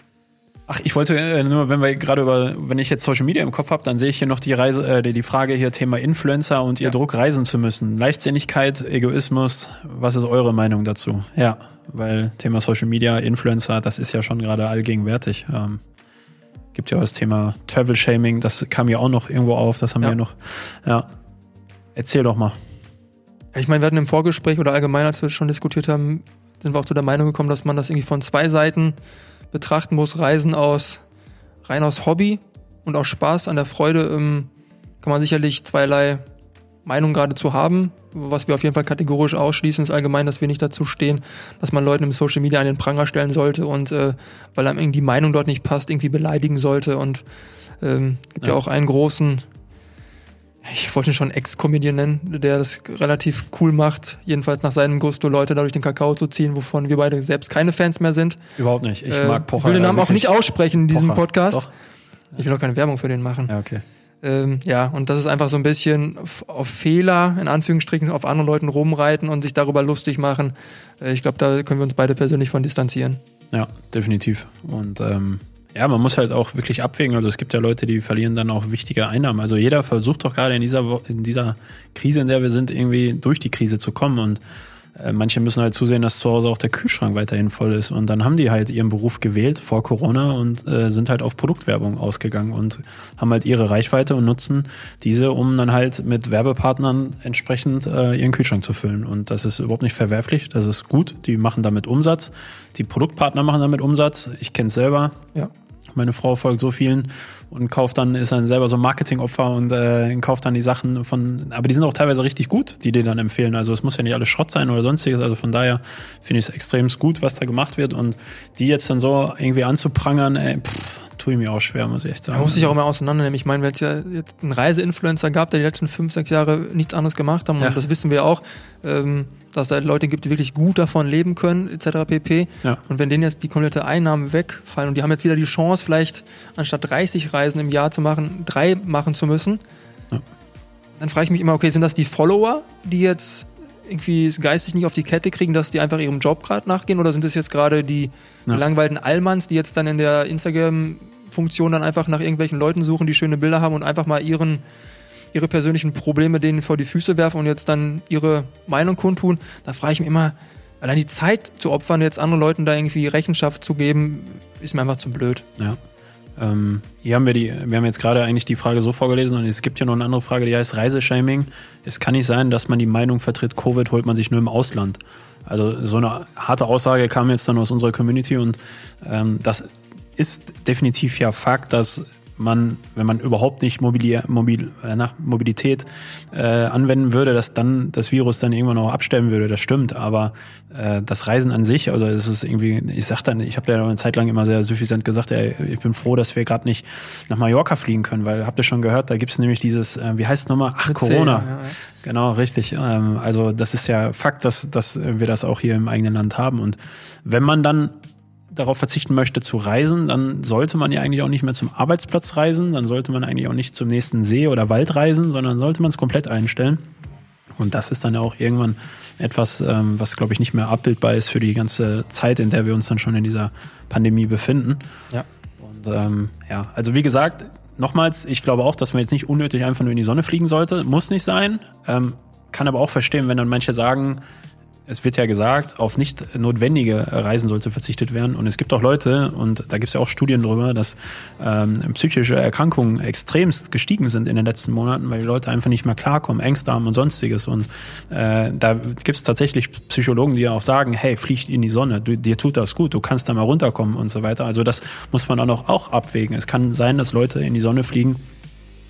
Ach, ich wollte äh, nur, wenn wir gerade über, wenn ich jetzt Social Media im Kopf habe, dann sehe ich hier noch die Reise, äh, die Frage hier Thema Influencer und ihr ja. Druck reisen zu müssen. Leichtsinnigkeit, Egoismus, was ist eure Meinung dazu? Ja, weil Thema Social Media, Influencer, das ist ja schon gerade allgegenwärtig. Ähm, gibt ja auch das Thema Travel Shaming, das kam ja auch noch irgendwo auf, das haben ja. wir noch. Ja. Erzähl doch mal. Ich meine, wir hatten im Vorgespräch oder allgemein, als wir schon diskutiert haben, sind wir auch zu der Meinung gekommen, dass man das irgendwie von zwei Seiten betrachten muss. Reisen aus rein aus Hobby und aus Spaß an der Freude ähm, kann man sicherlich zweierlei Meinung gerade zu haben. Was wir auf jeden Fall kategorisch ausschließen, ist allgemein, dass wir nicht dazu stehen, dass man Leuten im Social Media an den Pranger stellen sollte und äh, weil einem irgendwie die Meinung dort nicht passt, irgendwie beleidigen sollte. Und ähm, gibt ja. ja auch einen großen ich wollte ihn schon Ex-Comedian nennen, der das relativ cool macht, jedenfalls nach seinem Gusto Leute dadurch den Kakao zu ziehen, wovon wir beide selbst keine Fans mehr sind. Überhaupt nicht. Ich äh, mag Pocher. Ich will den Namen auch nicht aussprechen in diesem Pocher. Podcast. Doch. Ich will auch keine Werbung für den machen. Ja, okay. Ähm, ja, und das ist einfach so ein bisschen auf, auf, Fehler, in Anführungsstrichen, auf anderen Leuten rumreiten und sich darüber lustig machen. Äh, ich glaube, da können wir uns beide persönlich von distanzieren. Ja, definitiv. Und ähm, ja, man muss halt auch wirklich abwägen. Also es gibt ja Leute, die verlieren dann auch wichtige Einnahmen. Also jeder versucht doch gerade in dieser, in dieser Krise, in der wir sind, irgendwie durch die Krise zu kommen. Und äh, manche müssen halt zusehen, dass zu Hause auch der Kühlschrank weiterhin voll ist. Und dann haben die halt ihren Beruf gewählt vor Corona und äh, sind halt auf Produktwerbung ausgegangen und haben halt ihre Reichweite und nutzen diese, um dann halt mit Werbepartnern entsprechend äh, ihren Kühlschrank zu füllen. Und das ist überhaupt nicht verwerflich, das ist gut. Die machen damit Umsatz. Die Produktpartner machen damit Umsatz. Ich kenne es selber. Ja meine Frau folgt so vielen und kauft dann, ist dann selber so Marketingopfer und äh, kauft dann die Sachen von, aber die sind auch teilweise richtig gut, die dir dann empfehlen. Also es muss ja nicht alles Schrott sein oder sonstiges. Also von daher finde ich es extrem gut, was da gemacht wird und die jetzt dann so irgendwie anzuprangern, ey, pff, tue ich mir auch schwer, muss ich echt sagen. Man muss sich auch immer auseinandernehmen. Ich meine, wenn es ja jetzt einen Reiseinfluencer gab, der die letzten fünf, sechs Jahre nichts anderes gemacht haben, Ja. und das wissen wir auch, ähm, dass da Leute gibt, die wirklich gut davon leben können, etc. pp. Ja. Und wenn denen jetzt die komplette Einnahmen wegfallen und die haben jetzt wieder die Chance, vielleicht anstatt 30 Reisen im Jahr zu machen, drei machen zu müssen, Ja. dann frage ich mich immer, okay, sind das die Follower, die jetzt irgendwie es geistig nicht auf die Kette kriegen, dass die einfach ihrem Job gerade nachgehen oder sind es jetzt gerade die Ja. gelangweilten Allmanns, die jetzt dann in der Instagram-Funktion dann einfach nach irgendwelchen Leuten suchen, die schöne Bilder haben und einfach mal ihren ihre persönlichen Probleme denen vor die Füße werfen und jetzt dann ihre Meinung kundtun, da frage ich mich immer, allein die Zeit zu opfern, jetzt anderen Leuten da irgendwie Rechenschaft zu geben, ist mir einfach zu blöd. Ja. Ähm, hier haben wir die, wir haben jetzt gerade eigentlich die Frage so vorgelesen und es gibt ja noch eine andere Frage, die heißt Reiseshaming. Es kann nicht sein, dass man die Meinung vertritt, Covid holt man sich nur im Ausland. Also so eine harte Aussage kam jetzt dann aus unserer Community und ähm, das ist definitiv ja Fakt, dass man, wenn man überhaupt nicht Mobil, Mobil, äh, nach Mobilität äh, anwenden würde, dass dann das Virus dann irgendwann auch absterben würde. Das stimmt, aber äh, das Reisen an sich, also es ist irgendwie, ich sag dann, ich habe ja eine Zeit lang immer sehr suffisant gesagt, ey, ich bin froh, dass wir gerade nicht nach Mallorca fliegen können, weil habt ihr schon gehört, da gibt's nämlich dieses, äh, wie heißt es nochmal? Ach, Mit Corona. ja, ja. Genau, richtig. Ähm, also das ist ja Fakt, dass, dass wir das auch hier im eigenen Land haben. Und wenn man dann darauf verzichten möchte zu reisen, dann sollte man ja eigentlich auch nicht mehr zum Arbeitsplatz reisen, dann sollte man eigentlich auch nicht zum nächsten See oder Wald reisen, sondern sollte man es komplett einstellen. Und das ist dann ja auch irgendwann etwas, ähm, was, glaube ich, nicht mehr abbildbar ist für die ganze Zeit, in der wir uns dann schon in dieser Pandemie befinden. Ja. Und ähm, ja, also wie gesagt, nochmals, ich glaube auch, dass man jetzt nicht unnötig einfach nur in die Sonne fliegen sollte. Muss nicht sein. Ähm, kann aber auch verstehen, wenn dann manche sagen, es wird ja gesagt, auf nicht notwendige Reisen sollte verzichtet werden. Und es gibt auch Leute, und da gibt es ja auch Studien drüber, dass ähm, psychische Erkrankungen extremst gestiegen sind in den letzten Monaten, weil die Leute einfach nicht mehr klarkommen, Ängste haben und sonstiges. Und äh, da gibt es tatsächlich Psychologen, die ja auch sagen, hey, flieg in die Sonne, du, dir tut das gut, du kannst da mal runterkommen und so weiter. Also das muss man dann auch, auch abwägen. Es kann sein, dass Leute in die Sonne fliegen,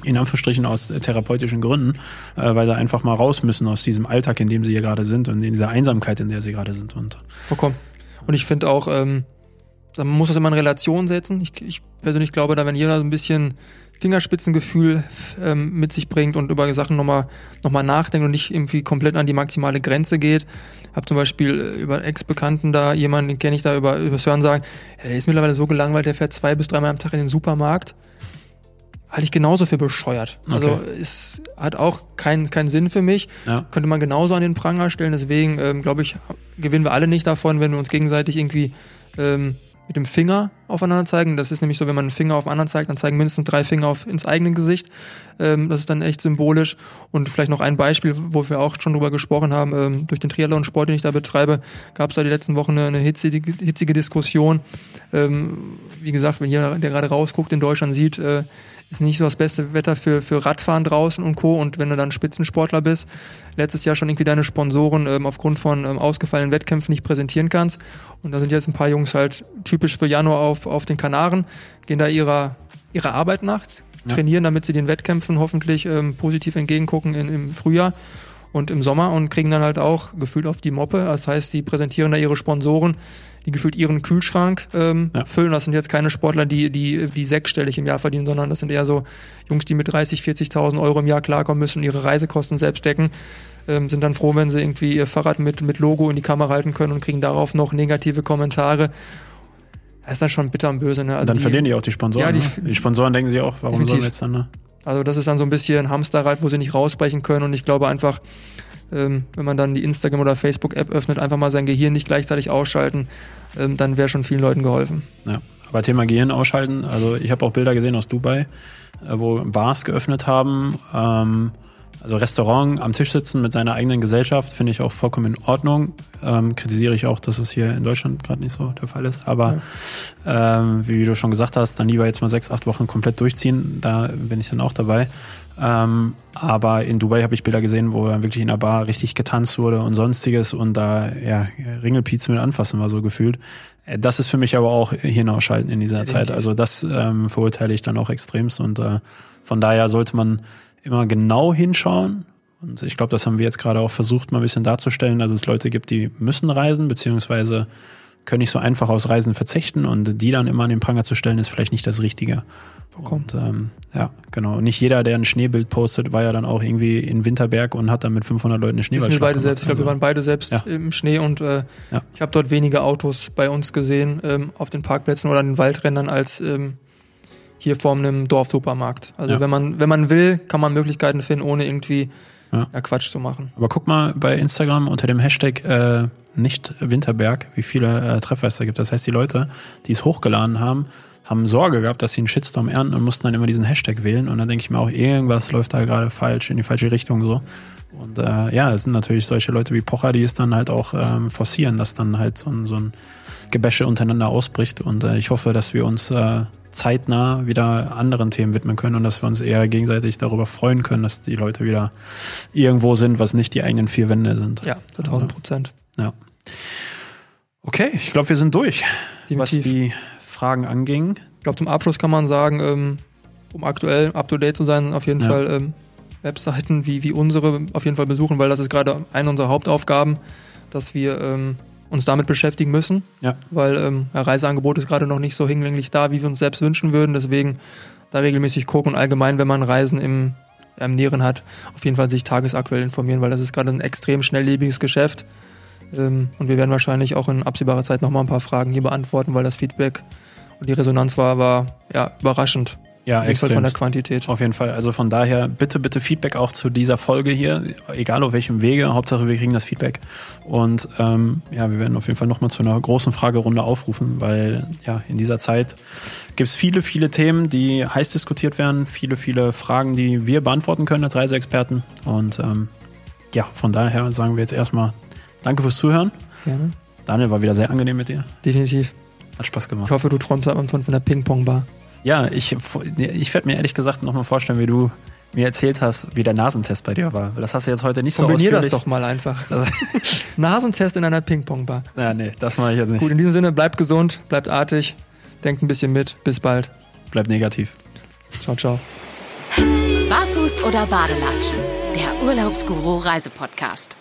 in Anführungsstrichen aus äh, therapeutischen Gründen, äh, weil sie einfach mal raus müssen aus diesem Alltag, in dem sie hier gerade sind und in dieser Einsamkeit, in der sie gerade sind. Und Vollkommen. Und ich finde auch, ähm, man muss das immer in Relation setzen. Ich, ich persönlich glaube, da wenn jeder so ein bisschen Fingerspitzengefühl ähm, mit sich bringt und über Sachen nochmal noch mal nachdenkt und nicht irgendwie komplett an die maximale Grenze geht. Hab zum Beispiel äh, über Ex-Bekannten da jemanden, den kenne ich da über übers Hören sagen, der ist mittlerweile so gelangweilt, der fährt zwei bis dreimal am Tag in den Supermarkt. Halte ich genauso für bescheuert. Also Okay. es hat auch keinen keinen Sinn für mich ja, könnte man genauso an den Pranger stellen. Deswegen ähm, glaube ich, gewinnen wir alle nicht davon, wenn wir uns gegenseitig irgendwie ähm, mit dem Finger aufeinander zeigen. Das ist nämlich so, wenn man einen Finger auf einen anderen zeigt, dann zeigen mindestens drei Finger auf ins eigene Gesicht. Ähm, das ist dann echt symbolisch. Und vielleicht noch ein Beispiel, wo wir auch schon drüber gesprochen haben. Ähm, durch den Triathlon-Sport, den ich da betreibe, gab es da die letzten Wochen eine, eine hitzige, hitzige Diskussion. Ähm, wie gesagt, wenn jeder, der gerade rausguckt, in Deutschland sieht, äh, ist nicht so das beste Wetter für, für Radfahren draußen und Co. Und wenn du dann Spitzensportler bist, letztes Jahr schon irgendwie deine Sponsoren ähm, aufgrund von ähm, ausgefallenen Wettkämpfen nicht präsentieren kannst. Und da sind jetzt ein paar Jungs halt typisch für Januar auf, auf den Kanaren, gehen da ihrer, ihrer Arbeit nach, Ja. trainieren, damit sie den Wettkämpfen hoffentlich ähm, positiv entgegengucken in, im Frühjahr und im Sommer und kriegen dann halt auch gefühlt auf die Moppe. Das heißt, die präsentieren da ihre Sponsoren, die gefühlt ihren Kühlschrank ähm, Ja. füllen. Das sind jetzt keine Sportler, die, die, die sechsstellig im Jahr verdienen, sondern das sind eher so Jungs, die mit 30, 40.000 Euro im Jahr klarkommen müssen, ihre Reisekosten selbst decken. Ähm, sind dann froh, wenn sie irgendwie ihr Fahrrad mit, mit Logo in die Kamera halten können und kriegen darauf noch negative Kommentare. Das ist dann schon bitter und böse. Ne? Also dann die- verlieren die auch die Sponsoren. Ja, die- ne? die Sponsoren denken sich auch, warum Definitiv. sollen wir jetzt dann, ne? Also das ist dann so ein bisschen Hamsterrad, wo sie nicht rausbrechen können. Und ich glaube einfach, ähm, wenn man dann die Instagram- oder Facebook-App öffnet, einfach mal sein Gehirn nicht gleichzeitig ausschalten, ähm, dann wäre schon vielen Leuten geholfen. Ja. Aber Thema Gehirn ausschalten, also ich habe auch Bilder gesehen aus Dubai, äh, wo Bars geöffnet haben, ähm, also Restaurant am Tisch sitzen mit seiner eigenen Gesellschaft finde ich auch vollkommen in Ordnung. Ähm, kritisiere ich auch, dass es hier in Deutschland gerade nicht so der Fall ist. Aber ja. ähm, wie du schon gesagt hast, dann lieber jetzt mal sechs, acht Wochen komplett durchziehen. Da bin ich dann auch dabei. Ähm, aber in Dubai habe ich Bilder gesehen, wo dann wirklich in der Bar richtig getanzt wurde und sonstiges und da ja Ringelpizza mit anfassen war so gefühlt. Äh, das ist für mich aber auch hinausschalten in dieser Zeit. Also das ähm, verurteile ich dann auch extremst und äh, von daher sollte man immer genau hinschauen. Und ich glaube, das haben wir jetzt gerade auch versucht, mal ein bisschen darzustellen, dass es Leute gibt, die müssen reisen, beziehungsweise können nicht so einfach aus Reisen verzichten und die dann immer an den Pranger zu stellen, ist vielleicht nicht das Richtige. Und, ähm, ja, genau. Nicht jeder, der ein Schneebild postet, war ja dann auch irgendwie in Winterberg und hat dann mit 500 Leuten eine Schneeballschlacht wir beide selbst. Ich glaube, wir waren beide selbst ja. im Schnee und äh, ja. ich habe dort wenige Autos bei uns gesehen ähm, auf den Parkplätzen oder an den Waldrändern als ähm, hier vor einem Dorfsupermarkt. Also ja. wenn man wenn man will, kann man Möglichkeiten finden, ohne irgendwie ja. Quatsch zu machen. Aber guck mal bei Instagram unter dem Hashtag äh, nicht Winterberg, wie viele äh, Treffer es da gibt. Das heißt, die Leute, die es hochgeladen haben, haben Sorge gehabt, dass sie einen Shitstorm ernten und mussten dann immer diesen Hashtag wählen. Und dann denke ich mir auch, irgendwas läuft da gerade falsch, in die falsche Richtung so. Und äh, ja, es sind natürlich solche Leute wie Pocher, die es dann halt auch ähm, forcieren, dass dann halt so ein, so ein Gebäsche untereinander ausbricht. Und äh, ich hoffe, dass wir uns äh, zeitnah wieder anderen Themen widmen können und dass wir uns eher gegenseitig darüber freuen können, dass die Leute wieder irgendwo sind, was nicht die eigenen vier Wände sind. Ja, 1000 Prozent. Ja. Okay, ich glaube, wir sind durch, Definitiv. was die Fragen anging. Ich glaube, zum Abschluss kann man sagen, ähm, um aktuell up-to-date zu sein, auf jeden ja. Fall ähm, Webseiten wie, wie unsere auf jeden Fall besuchen, weil das ist gerade eine unserer Hauptaufgaben, dass wir ähm, uns damit beschäftigen müssen. Ja. Weil ähm, Reiseangebot ist gerade noch nicht so hinlänglich da, wie wir uns selbst wünschen würden. Deswegen da regelmäßig gucken und allgemein, wenn man Reisen im, im Näheren hat, auf jeden Fall sich tagesaktuell informieren, weil das ist gerade ein extrem schnelllebiges Geschäft. Ähm, und wir werden wahrscheinlich auch in absehbarer Zeit nochmal ein paar Fragen hier beantworten, weil das Feedback und die Resonanz war, war ja, überraschend. Ja, extrem. von der Quantität. Auf jeden Fall. Also von daher bitte, bitte Feedback auch zu dieser Folge hier, egal auf welchem Wege. Hauptsache wir kriegen das Feedback. Und ähm, ja, wir werden auf jeden Fall nochmal zu einer großen Fragerunde aufrufen, weil ja, in dieser Zeit gibt es viele, viele Themen, die heiß diskutiert werden, viele, viele Fragen, die wir beantworten können als Reiseexperten. Und ähm, ja, von daher sagen wir jetzt erstmal Danke fürs Zuhören. Gerne. Daniel, war wieder sehr angenehm mit dir. Definitiv. Hat Spaß gemacht. Ich hoffe, du träumst am von der Ping-Pong-Bar. Ja, ich, ich werde mir ehrlich gesagt nochmal vorstellen, wie du mir erzählt hast, wie der Nasentest bei dir war. Das hast du jetzt heute nicht Kombinier so ausführlich. das doch mal einfach. Nasentest in einer Ping-Pong-Bar. Ja, nee, das mache ich jetzt nicht. Gut, in diesem Sinne, bleibt gesund, bleibt artig, denkt ein bisschen mit. Bis bald. Bleibt negativ. Ciao, ciao. Barfuß oder Badelatschen? Der Urlaubsguru Reisepodcast.